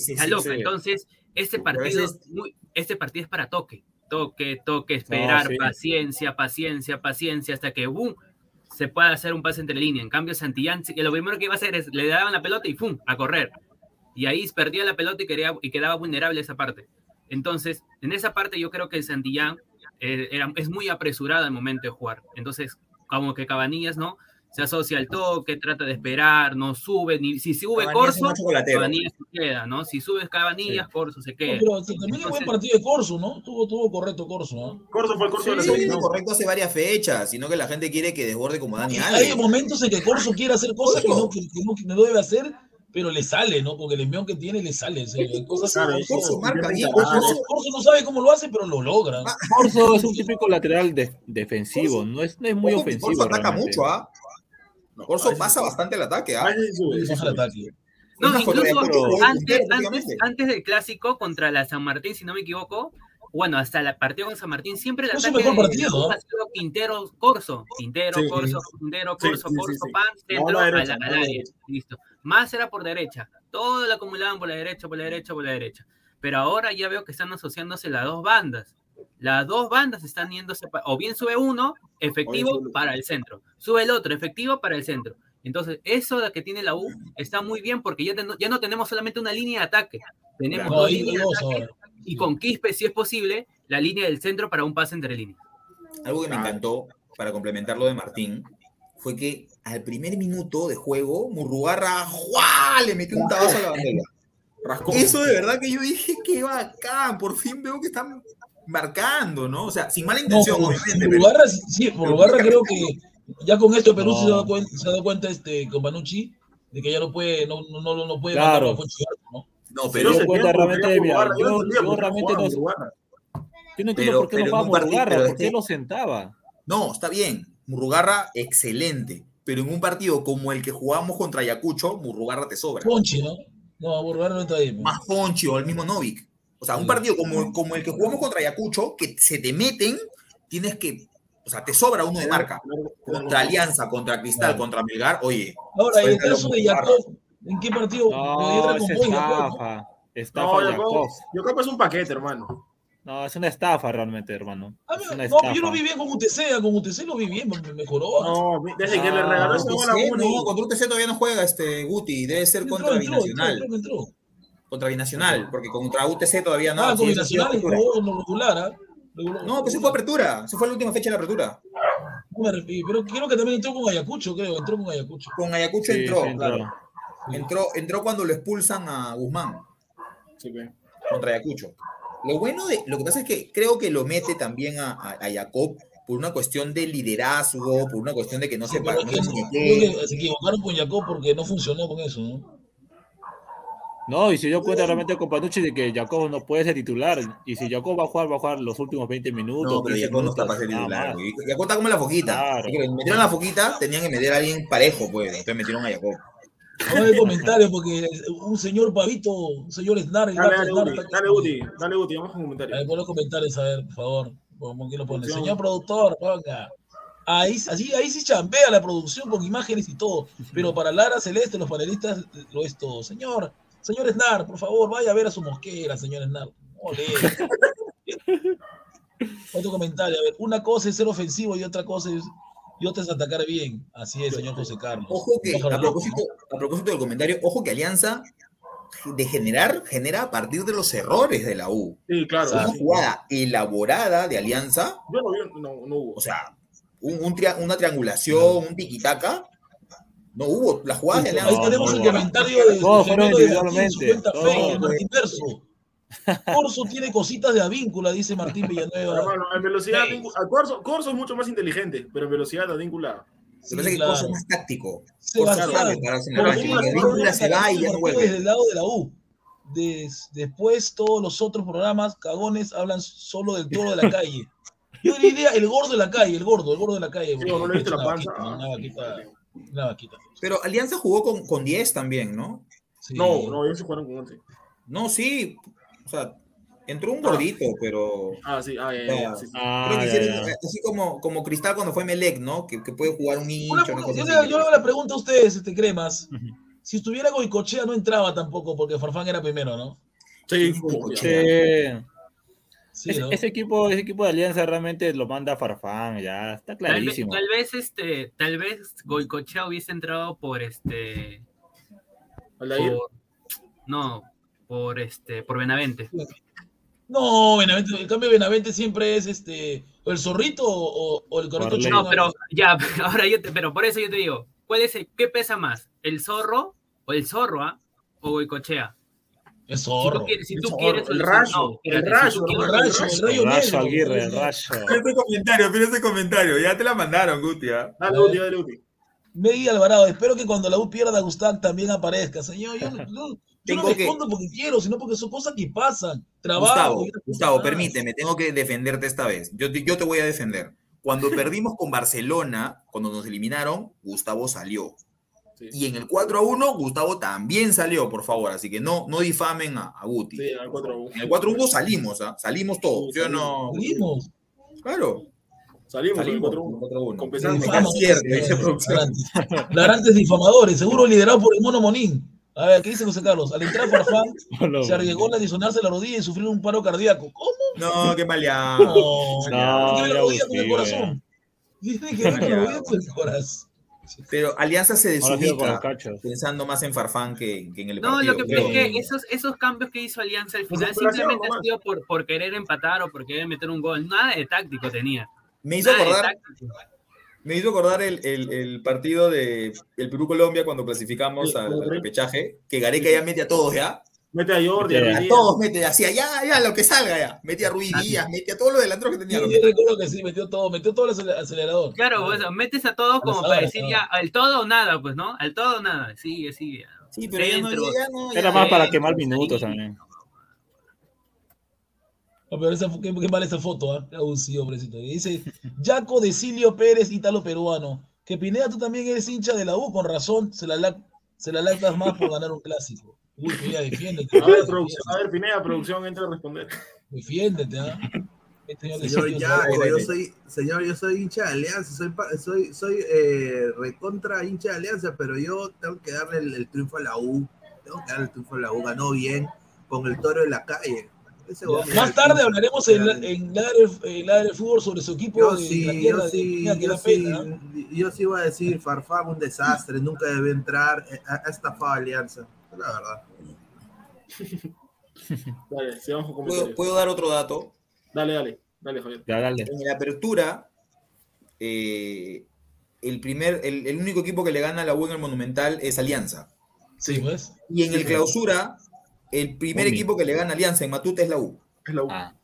Está loco. Entonces, este partido, veces- es muy- este partido es para toque. Toque, toque, esperar, sí. paciencia, paciencia, paciencia, hasta que ¡bum! Se pueda hacer un pase entre línea. En cambio, Santillán, que lo primero que iba a hacer es le daban la pelota y ¡pum! a correr. Y ahí perdía la pelota y, quería, y quedaba vulnerable esa parte. Entonces, en esa parte yo creo que el Santillán eh, es muy apresurado al momento de jugar. Entonces, como que Cabanillas, ¿no? Se asocia al toque, trata de esperar, no sube, ni si sube Corso, un. Cabanillas se queda, ¿no? Si subes Cabanillas, Corso se No, queda. pero también es buen partido de Corso, ¿no? Tuvo, tuvo correcto Corso, ¿no? Corso fue el corso de la Sí, selección. correcto hace varias fechas, sino que la gente quiere que desborde como Dani Hay Alves. momentos en que Corso quiere hacer cosas que no, que, que no, que no debe hacer, pero le sale, ¿no? Porque el envión que tiene le sale. Hay cosas que Claro, Corso- Corso marca bien. Corso no, Corso no sabe cómo lo hace, pero lo logra. Ah, Corso es un típico lateral de- defensivo, no es, no es muy ofensivo. Corso ataca realmente. mucho, ¿ah? No, Corso pasa sí. bastante el ataque, ¿ah? sí sí ataque. No, incluso antes, antes, del clásico contra la San Martín, si no me equivoco, bueno, hasta el partido con San Martín, siempre el ataque mejor partido, de ¿no? ha sido Quintero, Corso, Quintero, Sí, Corso, Quintero, Sí, Corso, Corso, sí. pan, centro, No, a la a la, derecha, a la área. listo. Más era por derecha, todo lo acumulaban por la derecha, por la derecha, por la derecha. Pero ahora ya veo que están asociándose las dos bandas. Las dos bandas están yéndose, o bien sube uno, efectivo sube para el centro, sube el otro, efectivo para el centro. Entonces, eso de que tiene la U está muy bien porque ya, ten- ya no tenemos solamente una línea de ataque, tenemos No, dos líneas de ataque y con Quispe, si es posible, la línea del centro para un pase entre líneas. Algo que me encantó, para complementar lo de Martín, fue que al primer minuto de juego, Murrugarra ¡juá! le metió un tabazo a la bandera. (laughs) Rascó. Eso de verdad que yo dije, qué bacán, por fin veo que están marcando, ¿no? O sea, sin mala No, intención, por, obviamente, por pero Lugarra, sí, por Lugarra creo que ya con esto Perú No. se, ha dado cuenta, se ha dado cuenta este, con Panucci de que ya no puede, no, no, no, no puede Claro. Garza, ¿no? no, Se pero, dio se cuenta realmente, mira, yo- no yo realmente no-. Yo no entiendo Pero- por qué no jugaba es por qué lo sentaba. no, está bien, Murrugarra, excelente, pero en un partido como el que jugamos contra Ayacucho, Murrugarra te sobra. Ponchi, ¿no? No, Lugarra no está ahí. pues. Más Ponchi o el mismo Novik. O sea, un partido como, como el que jugamos contra Ayacucho, que se te meten, tienes que, o sea, te sobra uno de marca. Contra Alianza, contra Cristal, Claro. contra Melgar, oye, Ahora, en el caso de. Jacob, ¿en qué partido? No, es estafa. estafa No, Jacob, Jacob. Es un paquete, hermano. No, es una estafa realmente, hermano. Ah, Es no, una no, pero yo lo vi bien con UTC, con UTC lo vi bien, me me mejoró. No, desde que le Ah, regaló ese UTC, gol a no, contra UTC todavía no juega este Guti, debe ser Entró, contra entró, Binacional. entró, entró. Contra Binacional, porque contra UTC todavía no. Ah, con Binacional No, pues se fue apertura, se fue la última fecha de la apertura. No Pero creo que también entró con Ayacucho, creo, entró con Ayacucho. Con Ayacucho Sí, entró, sí, entró. claro. Entró, entró cuando lo expulsan a Guzmán Sí, ve. contra Ayacucho. Lo bueno de, lo que pasa es que creo que lo mete también a, a, a Jacob por una cuestión de liderazgo, por una cuestión de que no Sí, no se mete. que se equivocaron con Jacob porque no funcionó con eso, ¿no? No, y se dio cuenta realmente con Panucci de que Jacob no puede ser titular. Y si Jacob va a jugar, va a jugar los últimos 20 minutos. No, pero 15 Jacob no está para ser titular. más. güey. Jacob está como la foquita. Claro. Que metieron la foquita, tenían que meter a alguien parejo, pues. Entonces metieron a Jacob. No hay comentarios porque un señor Pavito, un señor Snar, Dale, dale, Snar, Uti, está- dale, Uti, dale, Uti, vamos con A comentarios. ver, pon los comentarios, a ver, por favor. ¿Cómo que lo pone? Señor productor, ponga. Ahí, así, ahí sí chambea la producción con imágenes y todo. Pero para Lara Celeste, los panelistas, lo es todo. Señor, señor Snar, por favor, vaya a ver a su mosquera, señor Snar. Otro comentario, a ver, una cosa es ser ofensivo y otra cosa es, y otra es atacar bien. Así es, señor José Carlos. Ojo que, a propósito, a propósito del comentario, ojo que Alianza de generar, genera a partir de los errores de la U. Sí, claro. Una sí. jugada elaborada de Alianza, Yo no vi, no, no hubo. o sea, un, un tria- una triangulación, un tiquitaca, no hubo. Las jugadas de Ahí no, tenemos no, el no. comentario de Todos fueron de individualmente, Martín, Verso. Corso tiene cositas de avíncula, dice Martín Villanueva. Hermano, en velocidad, Sí. Adíncula- a Corso, Corso es mucho más inteligente, pero en velocidad Adíncula. Se me hace que claro. cosa más táctico. Sebastián, Cosa sabe pararse en la se Advíncula se va y ya no Desde vuelve. el lado de la U. Des- después todos los otros programas cagones hablan solo del toro de la (laughs) calle. Yo diría el gordo de la calle, el gordo, el gordo de la calle. porque no le he visto es la panza. Vaquita. Pero Alianza jugó con, con 10 también, ¿no? Sí. No, no, ellos se jugaron con 11. No, sí. O sea, entró un gordito, pero. Ah, sí, ah, ya, ya, ya, sí, sí. Ah, Creo que ya, hicieron, ya. así como, como Cristal cuando fue Melec, ¿no? Que, que puede jugar un hincha, Una- una cosa yo, le, yo le hago la pregunta a ustedes, este cremas. Si estuviera Goicochea no entraba tampoco porque Farfán era primero, ¿no? Sí, Sí. Sí, Ese, ¿no? ese equipo, ese equipo de Alianza realmente lo manda Farfán, ya está Tal vez, clarísimo. tal vez este, tal vez Goicochea hubiese entrado por este, por, no, por este, por Benavente. No, Benavente, el cambio de Benavente siempre es este, o el zorrito o, o el correcto. No, pero ya, (laughs) ahora yo te, pero por eso yo te digo, ¿cuál es el, qué pesa más? ¿El zorro o el zorro, ah? O Goicochea? Es Si zorro. tú quieres, si El tú zorro, quieres el zorro, rayo, el rayo, el rayo, el rayo. Aguirre, el rayo. Este comentario, mira ese comentario. Ya te la mandaron, Guti. ¿ah? Dale, Uti, dale. Megui Alvarado, espero que cuando la U pierda Gustav también aparezca. Señor, yo, no- yo- yo no que- escondo porque quiero, sino porque son cosas que pasan. Trabajo. Gustavo, Gustavo, permíteme, tengo que defenderte esta vez. Yo, te- yo te voy a defender. Cuando (laughs) perdimos con Barcelona, cuando nos eliminaron, Gustavo salió. Sí. Y en el 4 a 1, Gustavo también salió, por favor. Así que no, no difamen a, a Guti. Sí, al 4 En el 4 a 1 salimos, ¿ah? Salimos todos. Sí, ¿sí o no? Salimos. Claro. Salimos, en el Salimos 4 en el 4 a 1. Con pesar- Me cae cierto, dice producción. Larantes. Difamadores, seguro liderado por el mono Monín. A ver, ¿qué dice José Carlos? Al entrar Farfán, No, se arriesgó a disonarse la rodilla y sufrir un paro cardíaco. ¿Cómo? No, qué maleado. No, No, tiene la ya rodilla con el corazón. Tiene que la rodilla con el corazón. Pero Alianza se desubica pensando más en Farfán que, que en el No, partido. lo que pasa es que esos, esos cambios que hizo Alianza al final Desesperación, simplemente ha sido por, por querer empatar o por querer meter un gol. Nada de táctico tenía. Me hizo Nada acordar, me hizo acordar el, el- el partido de el Perú-Colombia cuando clasificamos al, al repechaje, que Gareca ya mete a todos ya. Mete a Jordi, a Mete a todos mete, hacía ya, ya, lo que salga ya. Mete a Ruiz Ah, Díaz, mete a todos los delanteros que tenía. Yo lo mete. recuerdo que sí, metió todo, metió todo el acele- acelerador. Claro, sea, metes a todos como para decir ya, al todo o nada, pues, ¿no? Al todo o nada. Sigue, sigue. Sí, pero ya no, Dentro. ya no, ya- Era más para Sí, quemar sí. minutos también. No, pero esa, qué, qué mal esa foto, ¿ah? Uh, sí, hombrecito. Y dice, Jaco Decilio Pérez, ítalo peruano. Que Pineda, tú también eres hincha de la U, con razón, se la, se la lactas más por ganar un clásico. Uy, Pineda, defiéndete. A ver, producción, a ver, Pineda, producción, entra a responder. Defiéndete, ¿ah? Este señor Señor favor. yo soy, señor, yo soy hincha de Alianza, soy, pa- soy, soy eh, recontra hincha de Alianza, pero yo tengo que darle el, el triunfo a la U, tengo que darle el triunfo a la U, ganó bien, con el toro de la calle. Ese Ya. Más tarde hablaremos en, la- en en Ladre Fútbol sobre su equipo Yo de sí, yo sí, mira, que yo da sí, pena. yo sí voy a decir, Farfán un desastre, nunca debe entrar, eh, ha ha estafado a Alianza, la verdad. (laughs) Dale, sigamos con ¿Puedo, puedo dar otro dato? Dale, dale, dale, Javier. Ya, dale. En la apertura, eh, el, primer, el, el único equipo que le gana a la U en el Monumental es Alianza. Sí, ¿ves? Y en el clausura, el primer equipo que le gana a Alianza en Matute es la U. Es la U. Ah,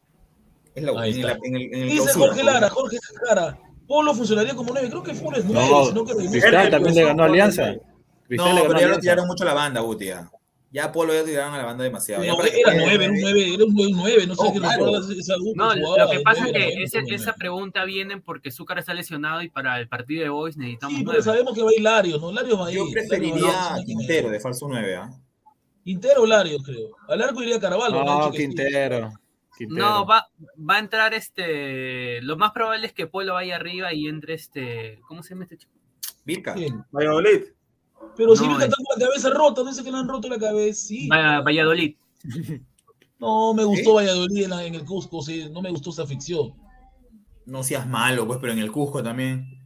Es la U. Ahí En, está. la- en el, en el Dice clausura. Jorge Lara, Jorge Lara. Polo funcionaría como nueve. Creo que Funes es nueve, No, sino que Cristal también le ganó a Alianza. No, Cristal le ganó pero a ya lo tiraron mucho a la banda, Guti. Ya, Ya Polo ya tiraron a la banda demasiado. No, era quede nueve, era un nueve, era un buen nueve, no sé Oh, qué claro. esa No, jugaba lo que pasa es que esa nueve. pregunta viene porque Zúcar está lesionado y para el partido de Boys necesitamos Sí, pero nueve. sabemos que va a ir Larios, ¿no? Larios va a ir. Yo preferiría a. Quintero de falso 9, ¿ah? Quintero o Larios, creo. Al arco iría Carvalho. No. Quintero. Quintero. No, va, va a entrar este. Lo más probable es que Polo vaya arriba y entre este. ¿Cómo se llama este chico? Virca. Valladolid. Pero si No, Virga es- está con la cabeza rota, no dice que le han roto la cabeza. Sí. Va- Valladolid. No, me gustó Valladolid en, la- en el Cusco, sí. No me gustó esa ficción. No seas malo, pues, pero en el Cusco también.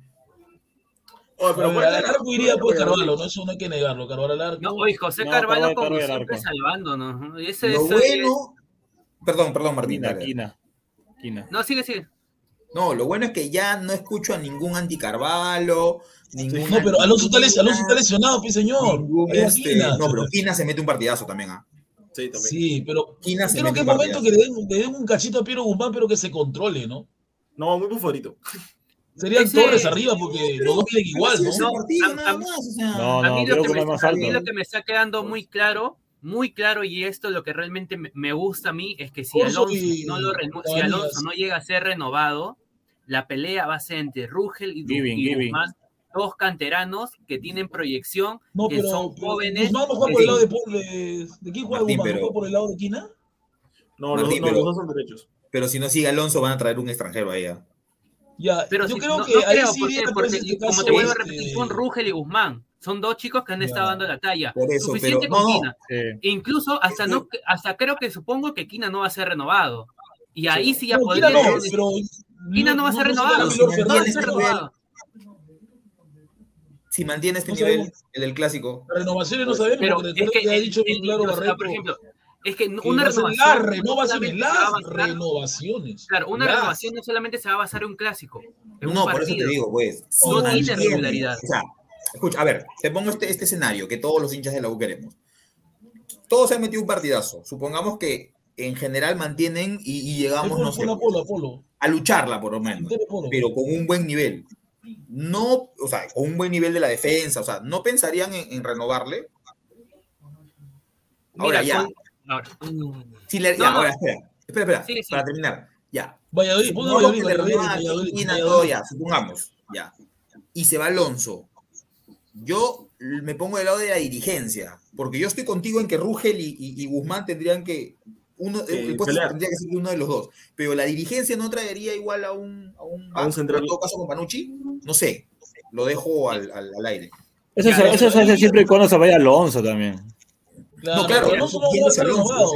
Oye, pero al arco iría pues Carvalho, ¿no? Eso no hay que negarlo. Carvalho al arco. No, oye, José No, Carvalho como siempre salvándonos. ese, Lo ese- bueno. Perdón, perdón, Martín. Quina. Quina. No, sigue, sigue. No, lo bueno es que ya no escucho a ningún anticarvalho, ningún. No, pero Alonso está, les- Alonso está lesionado, pues señor. ningún, este, no, pero Quina se mete un partidazo también, ¿ah? Sí, también. Sí, pero Quina se creo que es un momento que le den, le den un cachito a Piero Guzmán, pero que se controle, ¿no? No, muy favorito. (laughs) Serían Torres arriba porque los dos vienen igual, ¿no? No, partido, a- nada a- más, o sea. No, a, mí lo creo que me, no es más a mí alto. lo que me está quedando muy claro, muy claro, y esto lo que realmente me, gusta a mí es que si Alonso y no, lo si. Alonso no llega a ser renovado, la pelea va a ser entre Rugel y, Giving. Guzmán, dos canteranos que tienen proyección, No, que pero, son pero jóvenes. Guzmán no juega por el lado de. ¿De, ¿de quién juega Martín, Guzmán? ¿No pero- juega por el lado de Quina? No, los, no, dos son derechos. Pero si no sigue Alonso, van a traer un extranjero ahí. ¿ah? Ya, Pero yo si- creo no, que no ahí creo, sí porque, pues, este como te vuelvo a este, repetir, son Rugel y Guzmán. Son dos chicos que han Ya. estado dando la talla. Por eso, Suficiente pero- con no. Quina. E incluso hasta no, hasta creo que supongo que Quina no va a ser renovado. Y ahí sí ya No, podría Quina no, haber- pero. Quina no va a ser renovado. Ese renovado. Si mantiene este No nivel, sabemos. el del clásico. Las renovaciones no sabemos, Pero es que, ha dicho bien claro Barreto por ejemplo, es que que una renovación las no renovaciones, las basar- renovaciones. Claro, una Las. renovación no solamente se va a basar en un clásico. En un No, por eso te digo, pues. si No tiene regularidad. O sea, escucha, a ver, te pongo este, este escenario que todos los hinchas de la U queremos. Todos se han metido un partidazo. Supongamos que en general mantienen y, y llegamos, Polo, no sé, Polo, a lucharla por lo menos. Pero con un buen nivel. No, o sea, con un buen nivel de la defensa, o sea, ¿no pensarían en, en renovarle? Ahora Mira, ya. con- ahora. Si le- No, ya, no. ahora, espera, espera, espera, Sí, sí. para terminar, ya. Valladolid, Valladolid, Valladolid, renuevan a Valladolid, Valladolid. todo ya, supongamos, ya. Y se va Alonso. Yo me pongo del lado de la dirigencia, porque yo estoy contigo en que Rugel y, y- y Guzmán tendrían que, uno, Sí, el puesto pelear. tendría que ser uno de los dos, pero la dirigencia no traería igual a un, a un, A un central. en todo caso con Panucci, no sé, lo dejo al, al, al aire. Eso, Ya, se, eso se hace pero- siempre y cuando se vaya Alonso también. Claro, No, claro, Alonso no ¿quién va a es Alonso?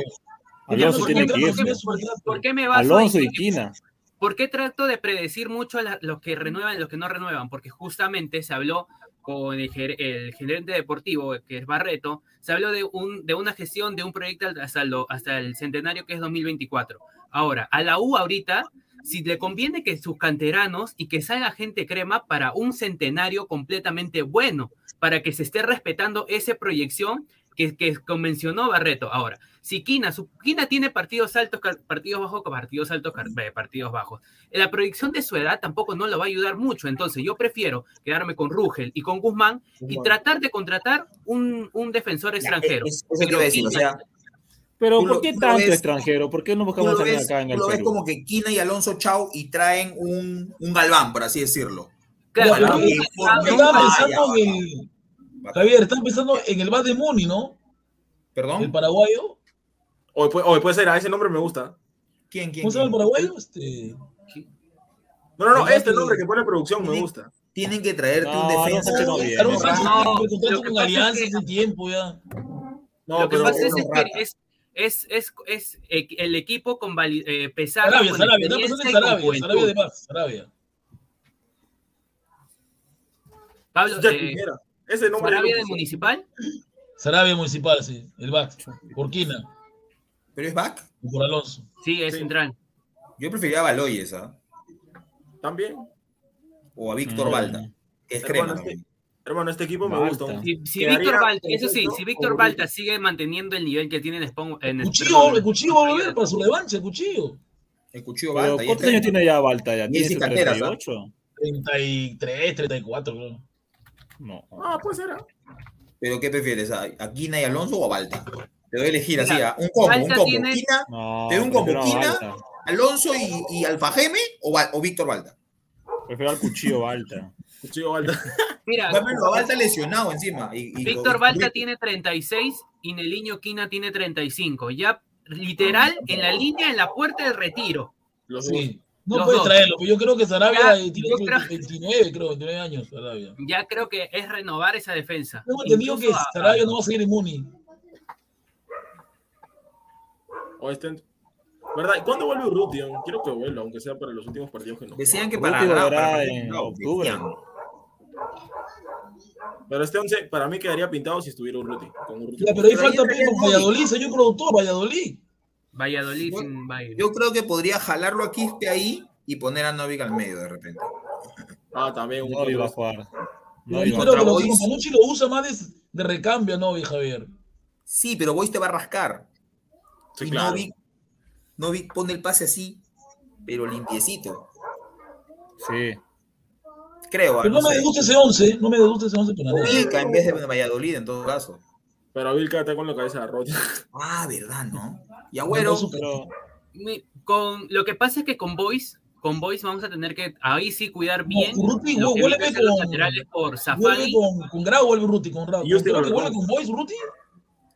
Alonso ¿por tiene qué- que qué- por qué- ¿Por qué me baso Alonso ahí? y Quina. ¿Por qué trato de predecir mucho a la- los que renuevan y los que no renuevan? Porque justamente se habló con el, el gerente deportivo, que es Barreto, se habló de, un, de una gestión de un proyecto hasta, hasta el centenario que es 2024. Ahora, a la U ahorita, si le conviene que sus canteranos y que salga gente crema para un centenario completamente bueno, para que se esté respetando esa proyección que, que convencionó Barreto. Ahora, si Quina, su, Quina tiene partidos altos, partidos bajos, partidos altos, eh, partidos bajos. La proyección de su edad tampoco no lo va a ayudar mucho. Entonces, yo prefiero quedarme con Rugel y con Guzmán y tratar de contratar un, un defensor extranjero. Es- eso a decir, o sea, Pero Tú lo- ¿por qué tú lo tanto ves- extranjero? ¿Por qué no tú buscamos lo alguien ves, acá en tú el lo ves Perú? como que Quina y Alonso Chau y traen un, un galván, por así decirlo. Claro, Ya, pero pero- que yo forme- estaba pensando ya, en el. Javier, están pensando en el Bad de Muni, ¿no? El ¿Perdón? paraguayo. Hoy puede, hoy puede ser, a ese nombre me gusta. ¿Quién, quién? ¿Cómo se llama el paraguayo? Este. No, no, no, este nombre que pone producción me gusta. Tienen que traerte No, un defensa. no, no, no, Sánchez no, que con pasa es Alianza hace tiempo ya. No, lo que pero pasa es, es, es, es, es eh, el equipo con vali- eh, pesado. Sarabia, con Sarabia, está experiencia en Sarabia. Sarabia de más, Sarabia. Pablo, Ya eh. Ese nombre Sarabia de. Municipal. Sarabia Municipal, sí, el back. Por Quina, ¿Pero es back? o por Alonso. Sí, es Sí. central. Yo preferiría a Baloyes, ¿ah? También. O a Víctor Mm. Balta. que Es Hermano, crema este-. Hermano, este equipo me Balta. gusta. Si, Víctor Balta, eso sí, si Víctor Balta sigue manteniendo el nivel que tiene en. En El el- cuchillo, el cuchillo va a volver para su revancha, el cuchillo. El cuchillo Balta. ¿Cuántos es años tiene ya Balta? ¿Ya Y tiene es su cicateras, ¿ah? 38? 33, 34, creo. No. Ah, pues era. ¿Pero qué prefieres? ¿A, a Quina y Alonso o a Balta? Te doy a elegir así, ¿ah? un combo, un combo. tiene- Quina, No, ¿Te doy un combo a Quina? Balta. Alonso y, y Alfajeme o, o Víctor Balta. Prefiero al cuchillo Balta. (laughs) Cuchillo Balta. Mira, a Balta lesionado encima. Y, y Víctor lo- Balta tiene 36 y Neliño Quina tiene 35. Ya literal en la línea, en la puerta del retiro. Los dos. Sí. No Los puedes dos. traerlo, pero yo creo que Sarabia Ya, eh, tiene creo- 29, creo, 29 años, Sarabia. Ya creo que es renovar esa defensa. Tengo entendido que a- Sarabia no va a seguir en Muni. O este- ¿Verdad? ¿Y cuándo vuelve Urruti? Quiero que vuelva, aunque sea para los últimos partidos que no. Decían que para, para, en octubre. Pero este 11 para mí quedaría pintado si estuviera Urruti. Con Urruti. Ya, pero ahí Pero falta. Valladolid, señor productor, Valladolid. Valladolid Yo- sin Bayern. Yo creo que podría jalarlo a Quispe ahí y poner a Novik al medio de repente. Ah, también un No iba a jugar. No Yo creo que lo Panucci lo usa más de, de recambio, ¿no, Javier? Sí, pero Boys te va a rascar. Sí, y claro. Novik, Novik pone el pase así, pero limpiecito. Sí. Creo. Pero no, me sé. ese 11, no me disgusta ese 11 para nada. Ubica en vez de Valladolid en todo caso. Pero Vilca está con la cabeza rota. (laughs) Ah, verdad, ¿no? Y Agüero. Pero Mi- Con, lo que pasa es que con Boys, con Boys vamos a tener que ahí sí cuidar bien lo que vuelve ser los con- laterales por con, con Grau, vuelve Ruti, con Grau. Y usted ¿Creo que vuelve con Boys, Ruti?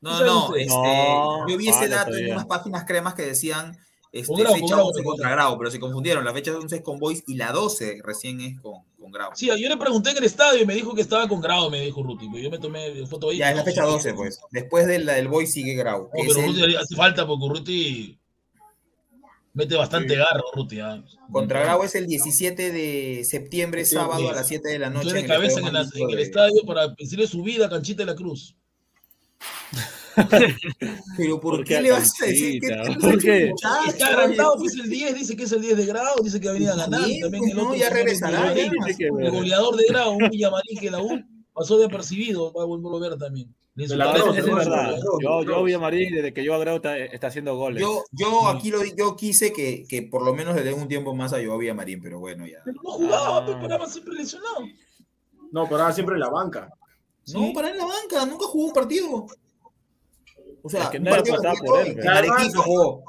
No, ¿Sabe no, este, No, yo vi ese dato en unas páginas cremas que decían este, Grau, fecha Grau, 11 con contra Grau, pero se confundieron. La fecha 11 es con Boys y la 12 recién es con, con Grau. Sí, yo le pregunté en el estadio y me dijo que estaba con Grau, me dijo Ruti. Pero yo me tomé foto ahí. Ya es la fecha 12, pues. Después de la del Boys sigue Grau. No, pero el- Ruti hace falta porque Ruti mete bastante Sí. garro, Ruti. ¿ah? contra Grau es el 17 de septiembre, Sí, sábado sí. a las 7 de la noche. Entonces de en el cabeza en, Estadio el- en el de- estadio para decirle su vida a Canchita de la Cruz. (laughs) Pero ¿por, ¿Por qué qué le a vas a decir que (laughs) ¿Por qué? Está agrandado, pues el 10, dice que es el 10 de Grau, dice que ha venido a ganar. Bien, También pues, el no, otro ya regresará, el goleador- Tiene que el ver. goleador de Grau, un Villamarín que la U pasó de apercibido, va a volverlo a ver también. La a Eso es verdad. verdad. Yo, yo Villamarín, desde que yo agrego, está, está haciendo goles. Yo, yo aquí lo di- yo quise que, que por lo menos le den un tiempo más a Joao Villamarín, pero bueno, ya. Pero no jugaba, Ah. pero paraba siempre lesionado. No, ahora siempre en la banca. No, para en la banca, nunca jugó un partido. O sea, Es que un nadie partido pasaba completo, por él, en Arequipa jugó.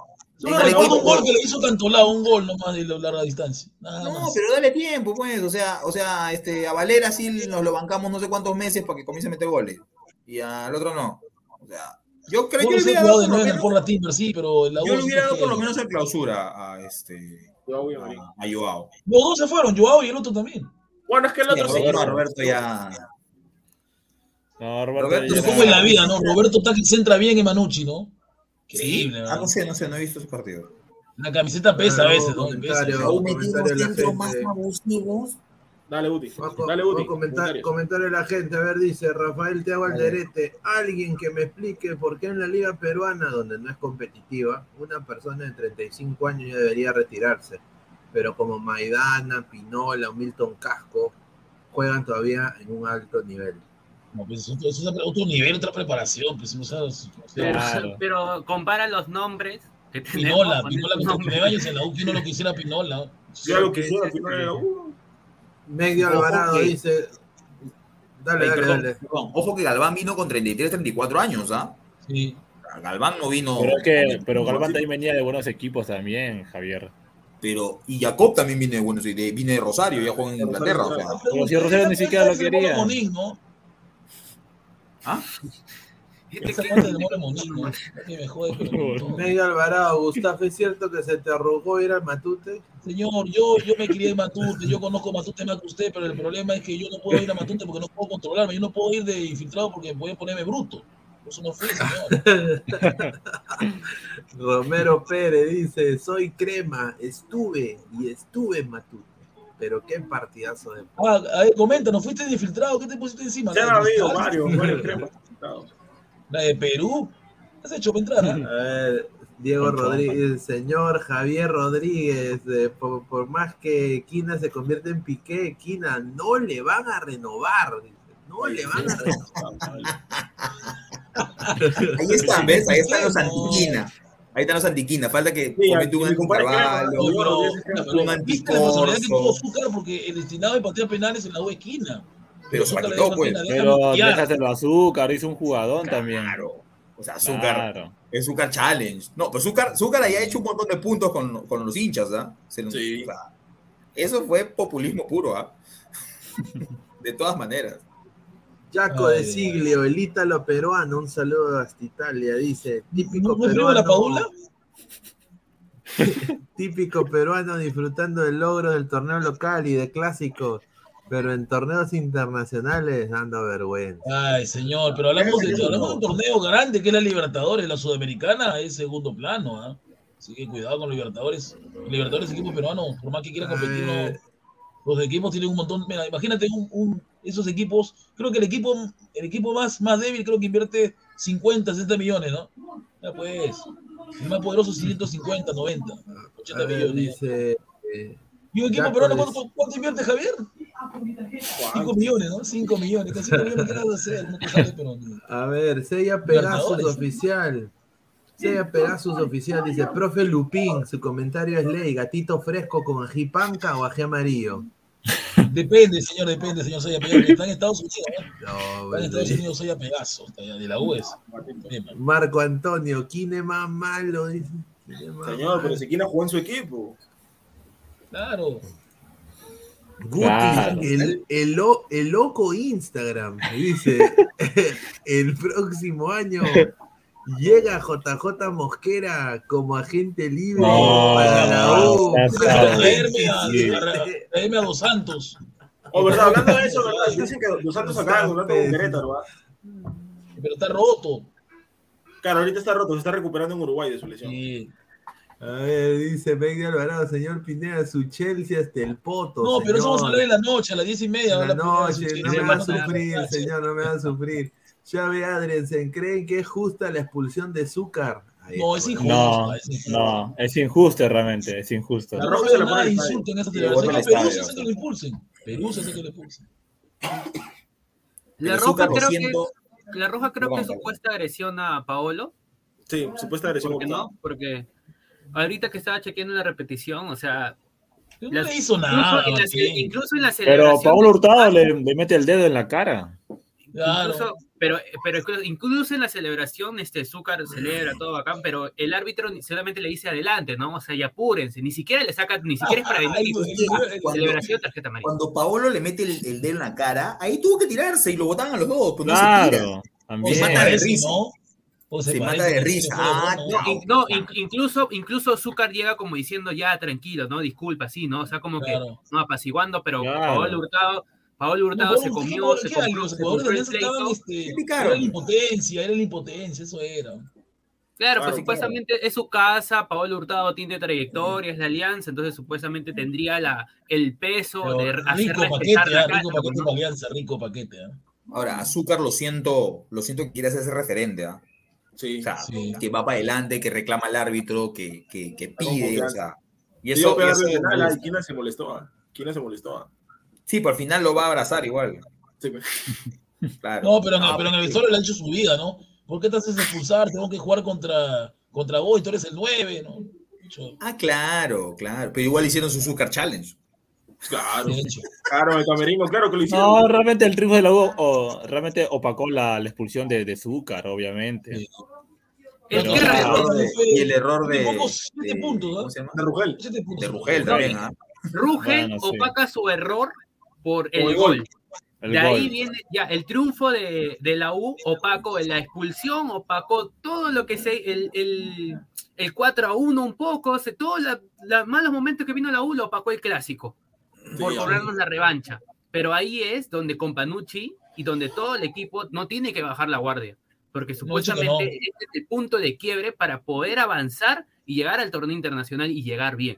Arequipa un gol que le hizo Cantolao, un gol nomás de larga distancia. Nada No, más. pero dale tiempo, pues. O sea, o sea, este, a Valera sí nos lo bancamos no sé cuántos meses para que comience a meter goles. Y al otro no. O sea, yo creo No que sé hubiera dado por lo Porra Timber, sí, pero la yo le hubiera que dado por lo menos en clausura a este Yo, Villamarín. a, a Joao. Los dos se fueron, Joao y el otro también. Bueno, es que el Sí, otro Roberto, sí. no, Roberto ya. No, Roberto, Roberto, Pero como en la vida, ¿no? Roberto está que centra bien en Manucci, ¿no? Increíble, Ah, no sé, no sé, no he visto ese partido. La camiseta pesa a veces, ¿no? Aún metimos más abusivos. Dale, Uti. Va a co- Dale, va Uti. a comentar, comentario de la gente. A ver, dice Rafael Teago Dale. Alderete. Alguien que me explique por qué en la liga peruana, donde no es competitiva, una persona de 35 años ya debería retirarse. Pero como Maidana, Pinola o Milton Casco juegan todavía en un alto nivel. No, pues eso, eso es otro nivel, otra preparación. Pues, o sea, o sea, Pero, Claro. pero compara los nombres que tenemos. Pinola, Pinola nombres. 39 años en la U, que no lo quisiera Pinola. Yo lo quisiera, que no era uno. Medio Alvarado que- dice. Dale, Ay, dale, perdón, dale. perdón. Ojo que Galván vino con 33, 34 años, ¿ah? Sí. Galván no vino. Pero es que, pero Galván también venía de buenos equipos también, Javier. Pero, y Jacob también viene de Buenos Aires, de- viene de Rosario, ya juega en Inglaterra. O sea, Pero si Rosario ni siquiera lo quería. Monín, ¿no? ¿Ah? Esa parte del More Monín, ¿no? Que me jode, pero con todo. Medio Alvarado, Gustavo, ¿es cierto que se te arrugó ir al Matute? Señor, yo, yo me crié en Matute, yo conozco Matute más que usted, pero el problema es que yo no puedo ir a Matute porque no puedo controlarme, yo no puedo ir de infiltrado porque voy a ponerme bruto. Eso no fui, señor. (laughs) Romero Pérez dice, soy crema, estuve y estuve en Matute. Pero qué partidazo de... Ah, a ver, comenta, ¿no fuiste infiltrado? ¿Qué te pusiste encima? Ya ¿La ha de habido varios, varios cremas. ¿La de Perú? ¿Has hecho para entrar? A ver, Diego Rodríguez, señor Javier Rodríguez, eh, por, por más que Quina se convierte en Piqué, Quina no le van a renovar. No le van a renovar. (laughs) Ahí están, ¿ves? Ahí están los No. Ahí están los antiquina. Falta que Sí, comente un anticarvalho, un ¿viste la responsabilidad que tuvo anticorso. Zúcar porque el destinado de patear penales en la U esquina? Pero se pues. "Mira, déjame Pero patear". déjaselo a azúcar, hizo un jugadón también. Claro. O sea, Azúcar. Claro. Es Zúcar Challenge. No, pero Zúcar, Zúcar ahí ha hecho un montón de puntos con, con los hinchas, ¿ah? Sí. o sea, eso fue populismo puro, ¿ah? (laughs) De todas maneras. Jaco de Siglio, el ítalo peruano, un saludo hasta Italia, dice, típico ¿No, no de la peruano, Paula? (laughs) típico peruano disfrutando del logro del torneo local y de clásicos, pero en torneos internacionales dando vergüenza. Ay, señor, pero hablamos de, hablamos de un torneo grande que es la Libertadores, la Sudamericana es segundo plano, ¿ah? Así que cuidado con los Libertadores. Los Libertadores, equipo peruano, por más que quieran competir, Eh, los equipos tienen un montón. Mira, imagínate un, un- esos equipos. Creo que el equipo, el equipo más, más débil, creo que invierte 50, 60 millones, ¿no? Ya pues. El más poderoso, 150, 90, 80 a ver, millones. dice, eh, ¿Y un equipo peruano cuánto, cuánto invierte, Javier? 5 millones, ¿no? 5 millones. Con 5 millones, ¿qué vas a hacer? No te sale, pero. A ver, Sella Pegasus oficial. Sella Pegasus oficial dice, profe Lupín, su comentario es ley, gatito fresco con ají panca o ají amarillo. (laughs) Depende, señor, depende, señor Soya Pegaso. (laughs) Está en Estados Unidos, ¿eh? No, Está en Estados Unidos Soya Pegaso, de la US. Marco Antonio, ¿quién es más malo? Dice. ¿Quién es más Señor, pero si quiere jugó en su equipo. Claro. Guti, Claro. el, el lo- el loco Instagram, dice, (laughs) el próximo año llega JJ Mosquera como agente libre No, para la U. Traerme a, traerme a Dos Santos. Oh, verdad, (laughs) hablando de eso, ¿verdad? Dicen que los Santos acaban de contrato con Querétaro, ¿verdad? Pero está roto. Claro, ahorita está roto, se está recuperando en Uruguay de su lesión. Sí. A ver, dice Megdi Alvarado, señor Pineda, su Chelsea hasta el poto. No, pero eso vamos a hablar en la noche, a las diez y media. En la de noche, no me va a sufrir, señor, no me va a sufrir. Xavi Adriensen, ¿creen que es justa la expulsión de Zúcar? No, es injusto. No, es injusto. no, es injusto realmente, es injusto. La roja no televisión. bota al Perú se hace que lo impulsen. Perú se hace que lo impulsen. La Pero roja creo que la roja creo que es supuesta agresión a Paolo, Sí, supuesta agresión. ¿por qué no? Porque ahorita que estaba chequeando la repetición, o sea, No las- le hizo incluso, nada. en la, incluso en la Pero celebración Pablo de- Hurtado le, le mete el dedo en la cara. Claro. Incluso, pero, pero incluso en la celebración, este Zúcar celebra todo bacán, pero el árbitro solamente le dice adelante, ¿no? O sea, ya apúrense, ni siquiera le saca, ni siquiera es para (laughs) venir. Ay, y- pues, y- cuando- celebración tarjeta amarilla. Cuando Paolo le mete el, el dedo en la cara, ahí tuvo que tirarse y lo botaban a los dos. Pues no se tira. Claro, también. se mata de risa. ¿no? O Se mata de risa. Ah, ¿no? No, in- no, in- incluso, incluso Zúcar llega como diciendo ya tranquilo, ¿no? Disculpa, sí, ¿no? O sea, como que Claro. no apaciguando, pero Claro. Paolo Hurtado, Paolo Hurtado No, se ¿qué- comió, se compró, se compró el pleito. este, ¿Qué picaron? era la impotencia, era la impotencia, eso era. Claro, Claro, pues supuestamente es su casa, Paolo Hurtado tiene trayectoria, es la alianza, entonces supuestamente tendría la, el peso Pero de hacer rico respetar paquete, la ah, casa, rico paquete ¿no? alianza, rico paquete. ah. Ahora, Azúcar lo siento, lo siento que quiere hacerse referente, ¿ah? Sí. O sea, Sí. que va para adelante, que reclama al árbitro, que, que, que pide, o sea. Y eso, pero eso la- la-. ¿Quién se molestó? ah? ¿Quién se molestó? Ah? Sí, por al final lo va a abrazar igual. Sí. (laughs) Claro. No, pero, en el- Ah, pero en el porque- vestuario le ha hecho su vida, ¿no? ¿Por qué te haces expulsar? Tengo que jugar contra, contra vos y tú eres el 9, ¿no? Ah, claro, claro. Pero igual hicieron su Azúcar Challenge. Claro, claro, el camerino, claro que lo hicieron. No, realmente el triunfo de la U o, realmente opacó la, la expulsión de, de Zúcar, obviamente. Sí. Pero- el Ah, error de, y el error de, siete puntos, ¿no? ¿cómo se llama? De Rugel. Siete puntos. De Rugel No, también, ¿ah? Rugel Bueno, sí. opaca su error por el, Por el gol. gol. El de ahí gol. viene ya el triunfo de, de la U, opacó la expulsión, opacó todo lo que se, el, el, el 4 a 1 un poco, se, todos los malos momentos que vino la U lo opacó el clásico, por Sí, cobrarnos la revancha. Pero ahí es donde con Panucci y donde todo el equipo no tiene que bajar la guardia. porque No, supuestamente chico, no. este es el punto de quiebre para poder avanzar y llegar al torneo internacional y llegar bien.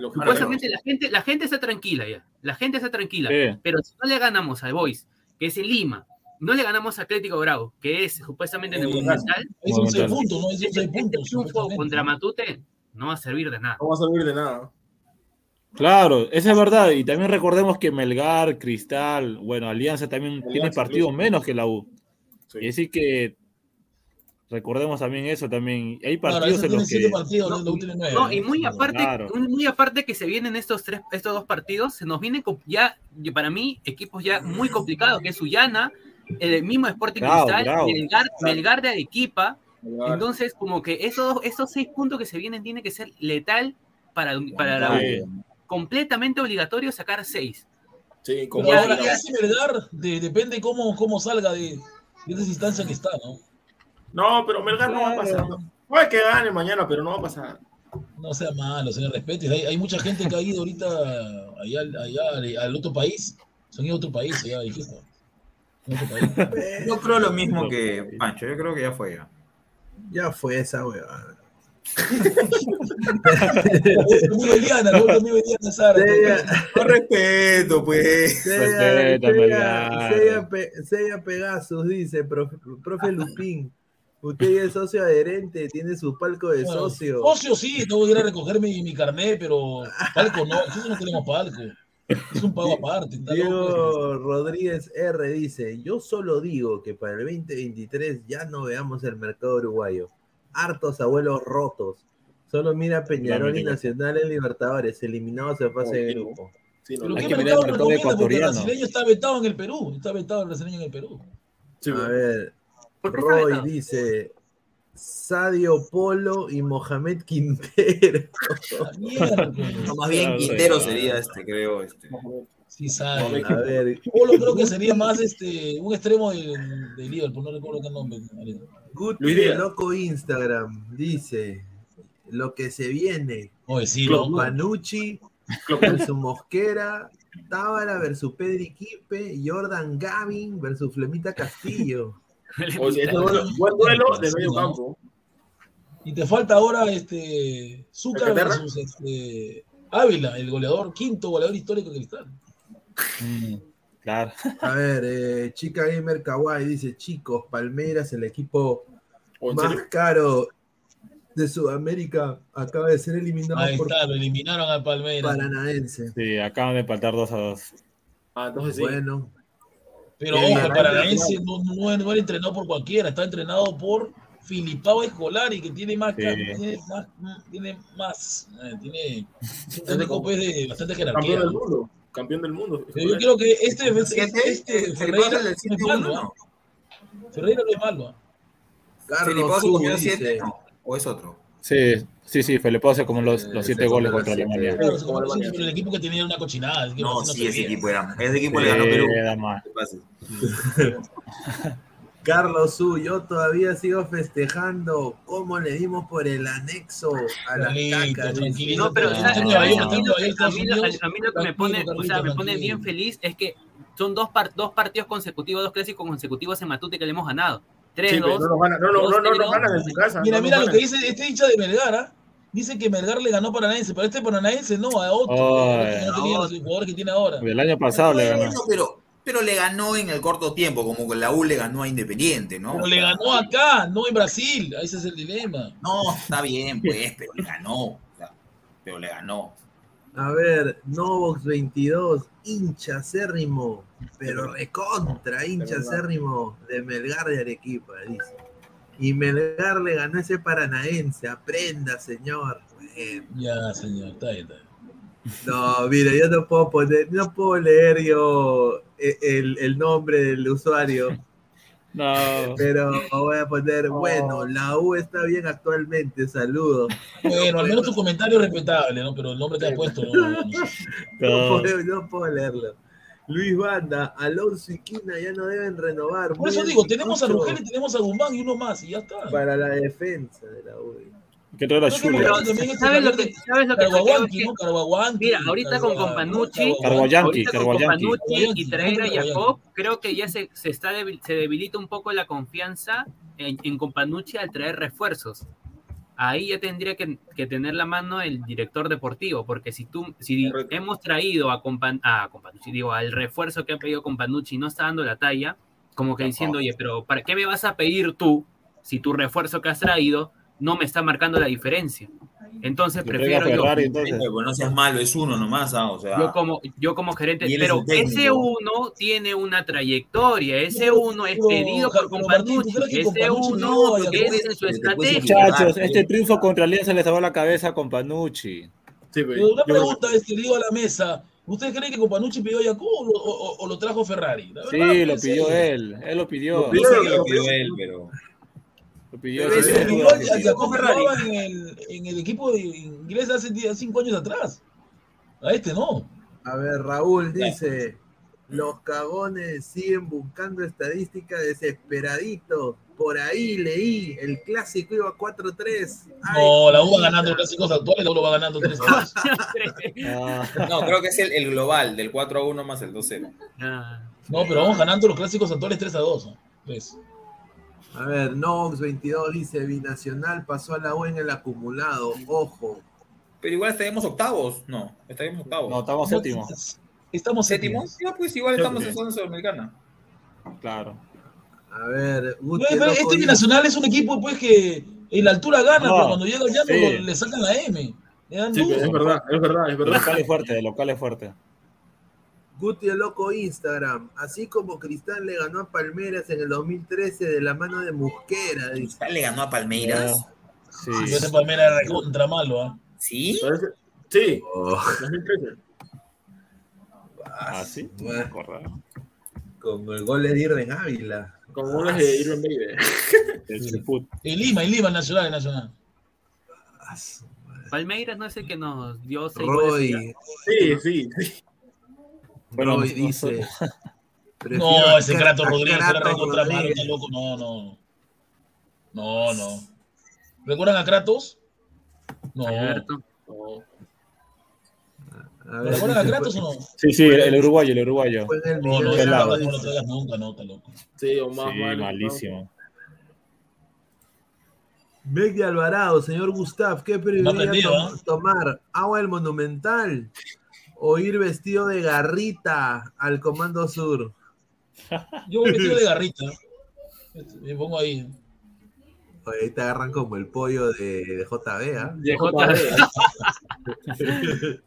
Supuestamente la gente, la gente está tranquila ya, la gente está tranquila, Sí. pero si no le ganamos al Boys, que es en Lima, no le ganamos a Atlético Bravo, que es supuestamente en el Monumental, Es un seis Monumental. puntos, ¿no? Es un este, seis este puntos. triunfo contra Matute no va a servir de nada. No va a servir de nada. Claro, eso es verdad. Y también recordemos que Melgar, Cristal, bueno, Alianza también tiene Alianza, partidos incluso. menos que la U. Sí. Y así que recordemos también eso también. Hay partidos en los que partidos, No, y muy aparte, Claro. muy, aparte que se vienen estos tres, estos dos partidos, se nos vienen ya, y para mí, equipos ya muy complicados, que es Sullana, el mismo Sporting Cristal. Melgar, Melgar de Arequipa. Entonces, como que esos, esos seis puntos que se vienen tiene que ser letal para, para la U. Completamente obligatorio sacar seis. Sí, como Ya, ahora, ya. ese Melgar de- depende cómo, cómo salga de, de esa instancia que está, ¿no? No, pero Melgar no va a pasar. Puede que gane mañana, pero no va a pasar. No sea malo, señor respete. Hay, hay mucha gente que ha ido ahorita allá, allá al- al otro país. Ido a otro país, allá, dijiste. En otro país. Yo creo lo mismo que Pancho, yo creo que ya fue ya. Ya fue esa huevada. Eliana, Eliana Sara. Con respeto, pues. Sella- Sella- Sella Pegasus dice, profe, profe Lupín, usted ya es socio adherente, tiene su palco de Bueno, socio. Socio sí, tengo que ir a recoger mi, mi carnet, pero palco no, nosotros no tenemos palco. Es un pago aparte. Diego Rodríguez R dice, yo solo digo que para el 2023 ya no veamos el mercado uruguayo. Hartos abuelos rotos. Solo mira Peñarol y. Nacional en Libertadores, eliminados en fase de grupo. Sí, no, Pero no. Hay ¿qué que mirar mercado el mercado el brasileño está vetado en el Perú. Está vetado el brasileño en el Perú. Sí, A ver, ¿Por qué está Roy dice, Sadio Polo y Mohamed Quintero. No, (laughs) más bien Quintero sería este, creo. Este. Sí, sabe. A ver, (laughs) Polo creo que sería más este, un extremo de, de Liverpool, no recuerdo qué nombre. Díaz. loco Instagram dice, lo que se viene, Oye. Panucci versus Mosquera, Tábara versus Pedri Quipe, Jordan Gavin versus Flemita Castillo. (laughs) Duelo- buen duelo de medio campo. Y te falta ahora este Zúcar versus este, Ávila, el goleador, quinto goleador histórico de Cristal. Mm, claro. (laughs) A ver, eh, Chica Gamer Kawaii dice, chicos, Palmeiras, el equipo ¿O en más serio? caro de Sudamérica, acaba de ser eliminado Ahí por está, lo eliminaron al Palmeiras. Paranaense. Sí, acaban de empatar 2 a 2. Ah, entonces sí. Bueno, Pero ojo, el Paranaense no, no, no era entrenado por cualquiera, está entrenado por Filipao Escolari, que tiene más, Sí. tiene más, tiene más, eh, tiene (laughs) pues, de bastante jerarquía. Campeón del ¿no? mundo. Campeón del mundo. Pero yo creo que este, este, este Ferreira no el es 7-1, malo, ¿no? Ferreira no es malo. Carlos Filipao se comió dice, 7, no, o es otro. Sí, sí, sí, Felipe hace como los, los 7 goles contra siete. Alemania. Claro, se como Alemania. pero el equipo que tenía era una cochinada. el No, sí, ese equipo era. Ese equipo le ganó Perú. (laughs) Carlos Su, yo todavía sigo festejando cómo le dimos por el anexo a las Carlito, cacas. No, pero a, mí, lo que- me pone, o sea, me pone bien feliz es que son dos, par- dos partidos consecutivos, dos clásicos consecutivos en Matute que le hemos ganado. Sí, pero 3-2. no nos ganan, no, no, no, no nos dos, ganan en su casa. Mira, no mira lo que dice este hincha de Melgar, ¿ah? Dice que Melgar le ganó Paranaense, pero este Paranaense no, a otro. Que no tenía los jugadores que tiene ahora. El año pasado le ganó. Pero, pero le ganó en el corto tiempo, como que la U le ganó a Independiente, ¿no? Pero le ganó acá, no en Brasil. Ese es el dilema. No, está bien, pues, pero le ganó. pero le ganó. A ver, Novox 22, hincha acérrimo, pero recontra hincha acérrimo de Melgar de Arequipa, dice. Y Melgar le ganó ese paranaense, aprenda, señor. Bueno, Ya, señor, está bien, está bien. no, mira, yo no puedo poner, no puedo leer yo e- el, el nombre del usuario, No. pero voy a poner, bueno, la U está bien actualmente, saludos. Bueno, al menos tu comentario es respetable, ¿no? Pero el nombre te ha puesto. no, no, no. (laughs) No, no. puedo, no puedo leerlo. Luis Banda, Alonso y Quina ya no deben renovar. Por eso digo, tenemos a Rugel y tenemos a Guzmán y uno más, y ya está. Para la defensa de la U. Que trae la chula. Pero, ¿sabes lo que, ¿sabes lo que Mira, ahorita con Companucci. Carguayanqui, Carguayanqui. Companucci y traer a. Jacob, creo que ya se, se está debil- se debilita un poco la confianza en, en Companucci al traer refuerzos. Ahí ya tendría que, que tener la mano el director deportivo, porque si tú, si Correcto. hemos traído a, Compan, a Companucci, digo, al refuerzo que ha pedido Companucci y no está dando la talla, como que diciendo, oye, pero ¿para qué me vas a pedir tú si tu refuerzo que has traído no me está marcando la diferencia? Entonces prefiero yo, Ferrari, entonces. Pues no seas malo, es uno nomás, ah, o sea. yo como, yo como gerente, pero ese uno tiene una trayectoria, ese uno es pedido por pero, Martín, ¿tú Companucci, ese Companucci uno a es en su te puedes estrategia. Muchachos, eh. este triunfo contra Alianza le salvó la cabeza con Panucci. Sí, pues, Pero una yo- pregunta es que le digo a la mesa, ¿ustedes creen que Companucci pidió a Jacob o, o- o lo trajo Ferrari? La verdad, Sí, lo pues, pidió él. Él lo pidió. Lo pidió. lo pidió él, pero. Lo pidió. Pero Pidió sí, a Ferrari. en el, en el equipo de inglés hace 10 cinco años atrás. A este no. A ver, Raúl dice, los cagones siguen buscando estadísticas desesperaditos. Por ahí leí, el clásico iba 4-3. Ay, No, la U va ganando los clásicos actuales, la U va ganando 3 a 2. Ah, No, creo que es el, el global, del 4 a 1 más el 2-0. Ah, No, pero vamos ganando los clásicos actuales 3 a 2. ¿no? A ver, Nox22 dice, Binacional pasó a la U en el acumulado. Ojo. Pero igual estaríamos octavos. No, estaríamos octavos. no, estamos séptimo. Estamos ¿Séptimos? séptimos. Ya, pues igual estamos en zona sudamericana. Claro. A ver, No, Guti Loco este Binacional es un equipo pues que en la altura gana, No, pero cuando llega ya sí. le sacan la M. Le dan sí, es verdad, es verdad, es El verdad. local es fuerte, el local es fuerte. Guti el Loco Instagram, así como Cristal le ganó a Palmeras en el 2013 de la mano de Musquera. Cristal le ganó a Palmeiras. Sí. Y ese Palmeiras era contra malo, ¿ah? ¿Sí? Sí, Oh, 2013. Ah, sí. No me con el gol de Irving Ávila. Con goles de Irving Baby. En (laughs) Lima, en Lima, el Nacional, Nacional. Ah. Palmeiras no es el que nos dio seis goles. Roy, Sí, sí, sí. Bueno, Roy no- dice. No, ese a Rodríguez era recontra malo, está loco. No, no. No, no. ¿Recuerdan a Kratos? No. Alberto. No. A ver, ¿Recuerdan a Kratos o no? Sí, sí, el, el uruguayo, el uruguayo. el No, no, ese. Kratos no lo traigas nunca, no, está loco. Sí, o más Sí, malo, malísimo. Meg de Alvarado, señor Gustav, ¿qué ¿eh? tom- tomar? ¿Agua del Monumental? ¿O ir vestido de garrita al Comando Sur? (laughs) Yo voy vestido de garrita. Me pongo ahí. Oye, ahí te agarran como el pollo de, de JB, ¿ah? De No. (laughs)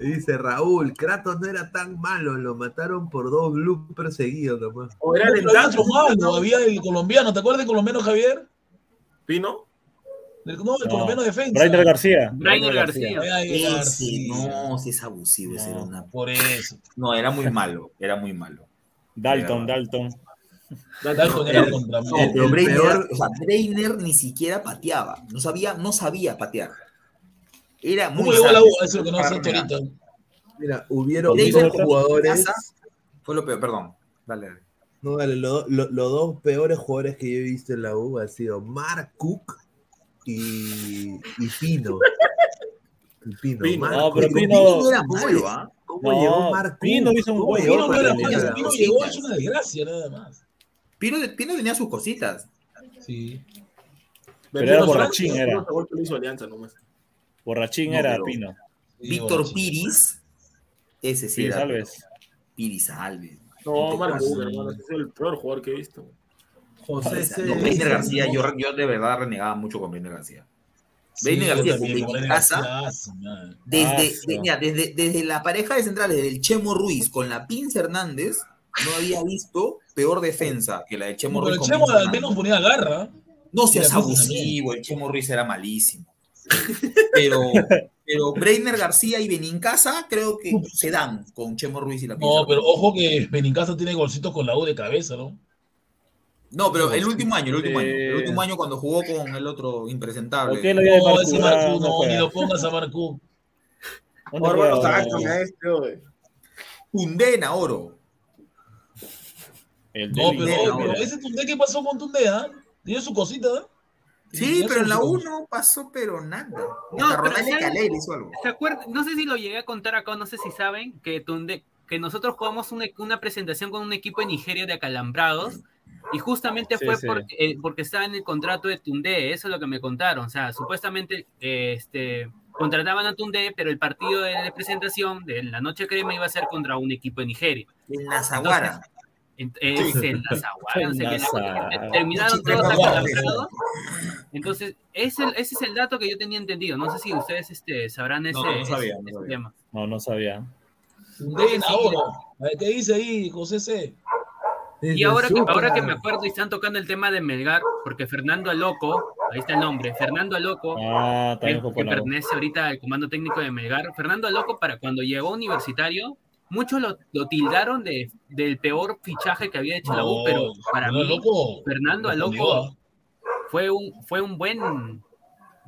Dice Raúl, Kratos no era tan malo, lo mataron por dos blue perseguidos nomás. O era No, otro malo, había el colombiano, ¿te acuerdas del colombiano Javier? Pino. Del- no, el No. colombiano defensa. Brainer García. Brainer García. No, si es abusivo, ese era una... Por eso. No, era muy malo, era muy malo. Dalton, Dalton. Dalton era el contra No, El- pero el peor- o sea, Breiner ni siquiera pateaba, no sabía, no sabía patear. Era muy ¿Cómo llegó a la U? sabio. Eso es lo que no hasta ahorita. Mira, hubieron dos jugadores. Fue lo peor, perdón. Dale, dale. No, dale, lo- lo- los dos peores jugadores que yo he visto en la U han sido Mark Cook y, y Pino. Y Pino. Pino. Mark No, pero. Pino- no era ¿Cómo malo, llegó- ¿ah? ¿Cómo No, llegó Mark Cook? Pino hizo un ¿Cómo buen llegó Pino no era malo? Pino llegó, es una desgracia nada más. Pino, Pino tenía sus cositas. Sí. Pero Vendió era borrachín, era. Borrachín No, era pero- Pino. Víctor. Piris, ese sí era. Salves. Piris Alves. No, Marco, Marco hermano, ese es el peor jugador que he visto. José C. No, Breiner García, yo, yo de verdad renegaba mucho con Breiner García. Breiner yo García, desde casa- ah. Desde, desde, desde la pareja de centrales, desde el Chemo Ruiz con la Pinza Hernández, no había visto peor defensa que la de Chemo Pero Ruiz. el con Chemo al menos ponía garra. No seas abusivo, el Chemo Ruiz era malísimo. Pero, pero Breiner García y Benincasa creo que se dan con Chemo Ruiz y la Pinza No, pero ojo que Benincasa tiene golcitos con la U de cabeza, ¿no? No, pero el último año, el último año. Eh. El último año cuando jugó con el otro impresentable. ¿Por qué lo No, ese? Marcú, No ni lo pongas a Marcú. A este. Tundena, oro. El No, pero, Tundea, pero ese Tundé, ¿qué pasó con Tundé? ah? Tiene su cosita, ¿eh? Sí, pero en la son- 1 pasó, pero nada. No. ¿Se acuerdan? No sé si lo llegué a contar acá, no sé si saben, que, Tunde- que nosotros jugamos una, una presentación con un equipo de Nigeria de acalambrados y justamente Sí, fue sí. Porque, eh, porque estaba en el contrato de Tunde, eso es lo que me contaron. O sea, supuestamente eh, este, contrataban a Tunde, pero el partido de, de presentación de la noche crema iba a ser contra un equipo de Nigeria. En la Zaguara. En- Es en la Zaguara, no sé En qué, la Zaguara. terminaron todos Zaguara. acalambrados. Entonces, ese, ese es el dato que yo tenía entendido. No sé si ustedes este, sabrán ese, No, no sabía, ese- no ese tema. No, no sabía. Tunde en ahora. ¿Qué dice ahí, José C? Y ahora que, ahora que me acuerdo y están tocando el tema de Melgar, porque Fernando Aloco, ahí está el nombre, Fernando Aloco, Ah, que, pertenece ahorita al comando técnico de Melgar, Fernando Aloco, para cuando llegó a universitario, muchos lo, lo tildaron de, del peor fichaje que había hecho la U, pero para no, mí, loco, Fernando Aloco fue un, fue un buen,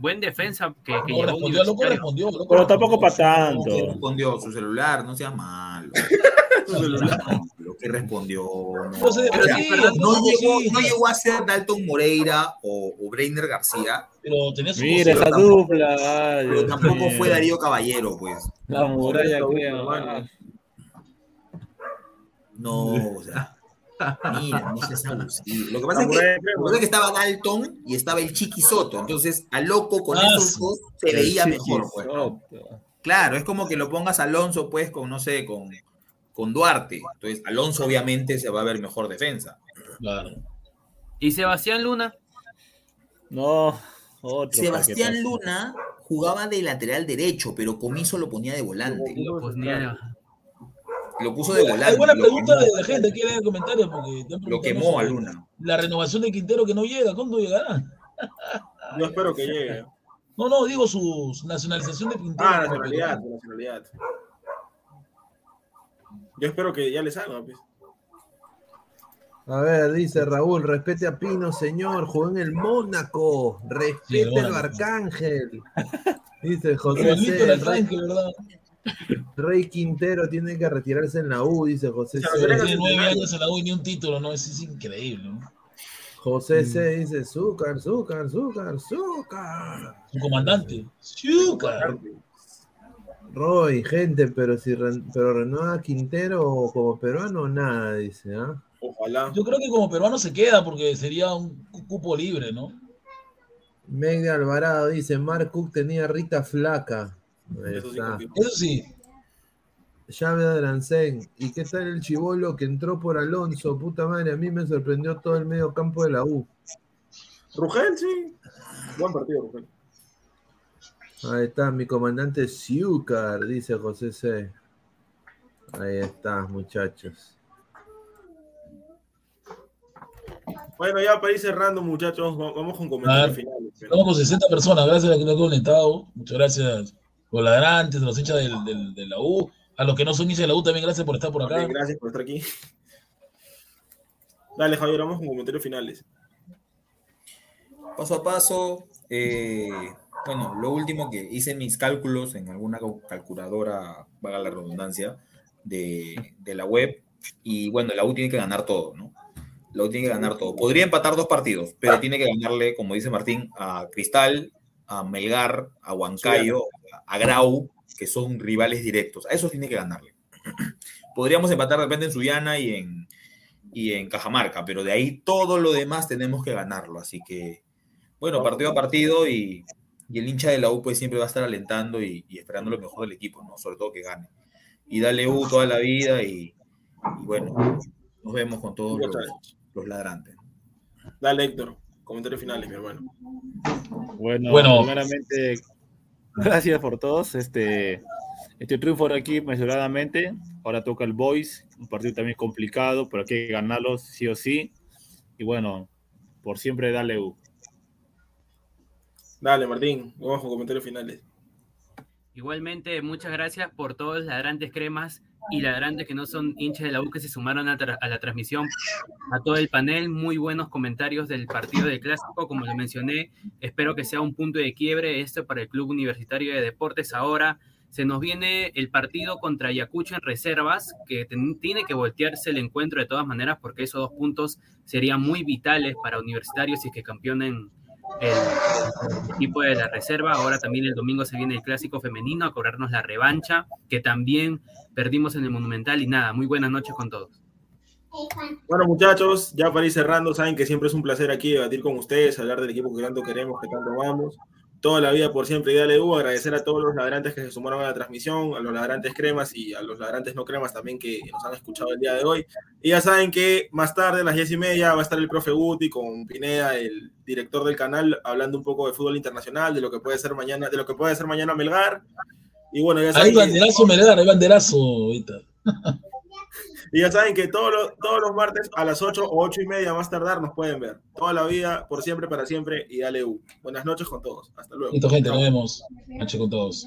buen defensa que, que No, llegó a respondió, loco, respondió. loco, Pero tampoco para respondió. ¿Qué tanto. respondió? Su celular, no seas malo. (laughs) Su celular. Lo que respondió. No, No sé, O sea, sí, no no, llegó, no llegó a ser Dalton Moreira o, o Breiner García, Pero tenía su Mira esa dupla. ay, pero tampoco fue Darío Caballero, pues. La muralla. Ah, No, o sea. Mira, (laughs) no seas abusivo. Lo que pasa es que, lo que pasa es que estaba Dalton y estaba el Chiqui Soto. Entonces, a loco con Ah, esos dos se veía mejor, pues. Chiquisoto. Claro, es como que lo pongas a Alonso, pues, con, no sé, con, con Duarte. Entonces, Alonso obviamente se va a ver mejor defensa. Claro. Y Sebastián Luna, No, otro. Sebastián. Luna jugaba de lateral derecho, pero Comiso lo ponía de volante. lo ponía- Lo puso de volante. Hay buena pregunta quemó. de la gente aquí en el comentario. Porque Lo quemó a Luna. La renovación de Quintero que no llega, ¿cuándo llegará? (laughs) Yo espero que llegue. No, no, digo su nacionalización de Quintero. Ah, nacionalidad, nacionalidad. Yo espero que ya le salga, pues. A ver, dice Raúl, respete a Pino, señor, jugó en el Mónaco, Sí, respete el al. Arcángel. Dice José C. el Rey, Frank, ¿verdad? Rey Quintero tiene que retirarse en la U, dice José C. refiere Tiene nueve años en la U y ni un título, ¿no? Es, es increíble, ¿no? José Mm. C. dice, Zúcar, Zúcar, Zúcar, Zúcar. Su comandante. Chuca. Roy, gente, pero si pero renueva Quintero como peruano, nada, dice, ¿ah? Ojalá. Yo creo que como peruano se queda porque sería un cu- cupo libre, ¿no? Meg de Alvarado dice, Mark Cook tenía Rita flaca. Eso sí. Eso. Llave de Arancén. ¿Y qué tal el chivolo que entró por Alonso? Puta madre, a mí me sorprendió todo el medio campo de la U. Rugel, sí. Buen partido, Rugel. Ahí está, mi comandante Siucar, dice José C. Ahí está, muchachos. Bueno, ya para ir cerrando, muchachos, va- vamos con comentarios finales. Estamos con 60 personas, gracias a los que nos han conectado. Muchas gracias los ladrantes, los hinchas del, del- de la U, a los que no son hinchas de la U también, gracias por estar por acá. Gracias por estar aquí. Dale, Javier, vamos con comentarios finales. Paso a paso. eh, bueno, lo último que hice mis cálculos en alguna cal- calculadora, vaga la redundancia, de, de la web. Y bueno, la U tiene que ganar todo, ¿no? La U tiene que ganar todo. Podría empatar dos partidos, pero tiene que ganarle, como dice Martín, a Cristal, a Melgar, a Huancayo, a Grau, que son rivales directos. A esos tiene que ganarle. (clears throat) Podríamos empatar de repente en Suyana y en, y en Cajamarca, pero de ahí todo lo demás tenemos que ganarlo. Así que, bueno, partido a partido y, y el hincha de la U pues siempre va a estar alentando y, y esperando lo mejor del equipo, ¿no? Sobre todo que gane. Y dale U toda la vida y, y bueno, nos vemos con todos los, los ladrantes. Dale, Héctor, comentarios finales, mi hermano. Bueno, Bueno. primeramente, (laughs) gracias por todos. Este, este triunfo de aquí mesuradamente. Ahora toca el Boys, un partido también complicado, pero hay que ganarlo sí o sí. Y bueno, por siempre dale U. Dale, Martín, vamos con comentarios finales. Igualmente, muchas gracias por todos los ladrantes cremas y ladrantes que no son hinchas de la U que se sumaron a, a la transmisión. A todo el panel, muy buenos comentarios del partido del clásico, como lo mencioné. Espero que sea un punto de quiebre esto para el Club Universitario de Deportes ahora. Se nos viene el partido contra Ayacucho en reservas, que tiene que voltearse el encuentro de todas maneras, porque esos dos puntos serían muy vitales para Universitarios si es que campeonen el, equipo de la reserva. Ahora también el domingo se viene el clásico femenino a cobrarnos la revancha, que también perdimos en el Monumental. Y nada, muy buenas noches con todos. Bueno, muchachos, ya para ir cerrando, saben que siempre es un placer aquí debatir con ustedes, hablar del equipo que tanto queremos, que tanto vamos. Toda la vida por siempre y dale U, agradecer a todos los ladrantes que se sumaron a la transmisión, a los ladrantes cremas y a los ladrantes no cremas también que nos han escuchado el día de hoy. Y ya saben que más tarde, a las diez y media, va a estar el profe Guti con Pineda, el director del canal, hablando un poco de fútbol internacional, de lo que puede ser mañana, de lo que puede ser mañana Melgar. Y bueno, ya saben. Hay banderazo, Melgar, hay banderazo ahorita. Y ya saben que todos los, todos los martes a las 8 o 8 y media más tardar nos pueden ver. Toda la vida, por siempre, para siempre y dale U. Buenas noches con todos. Hasta luego. Listo, gente, nos vemos. Noche con todos.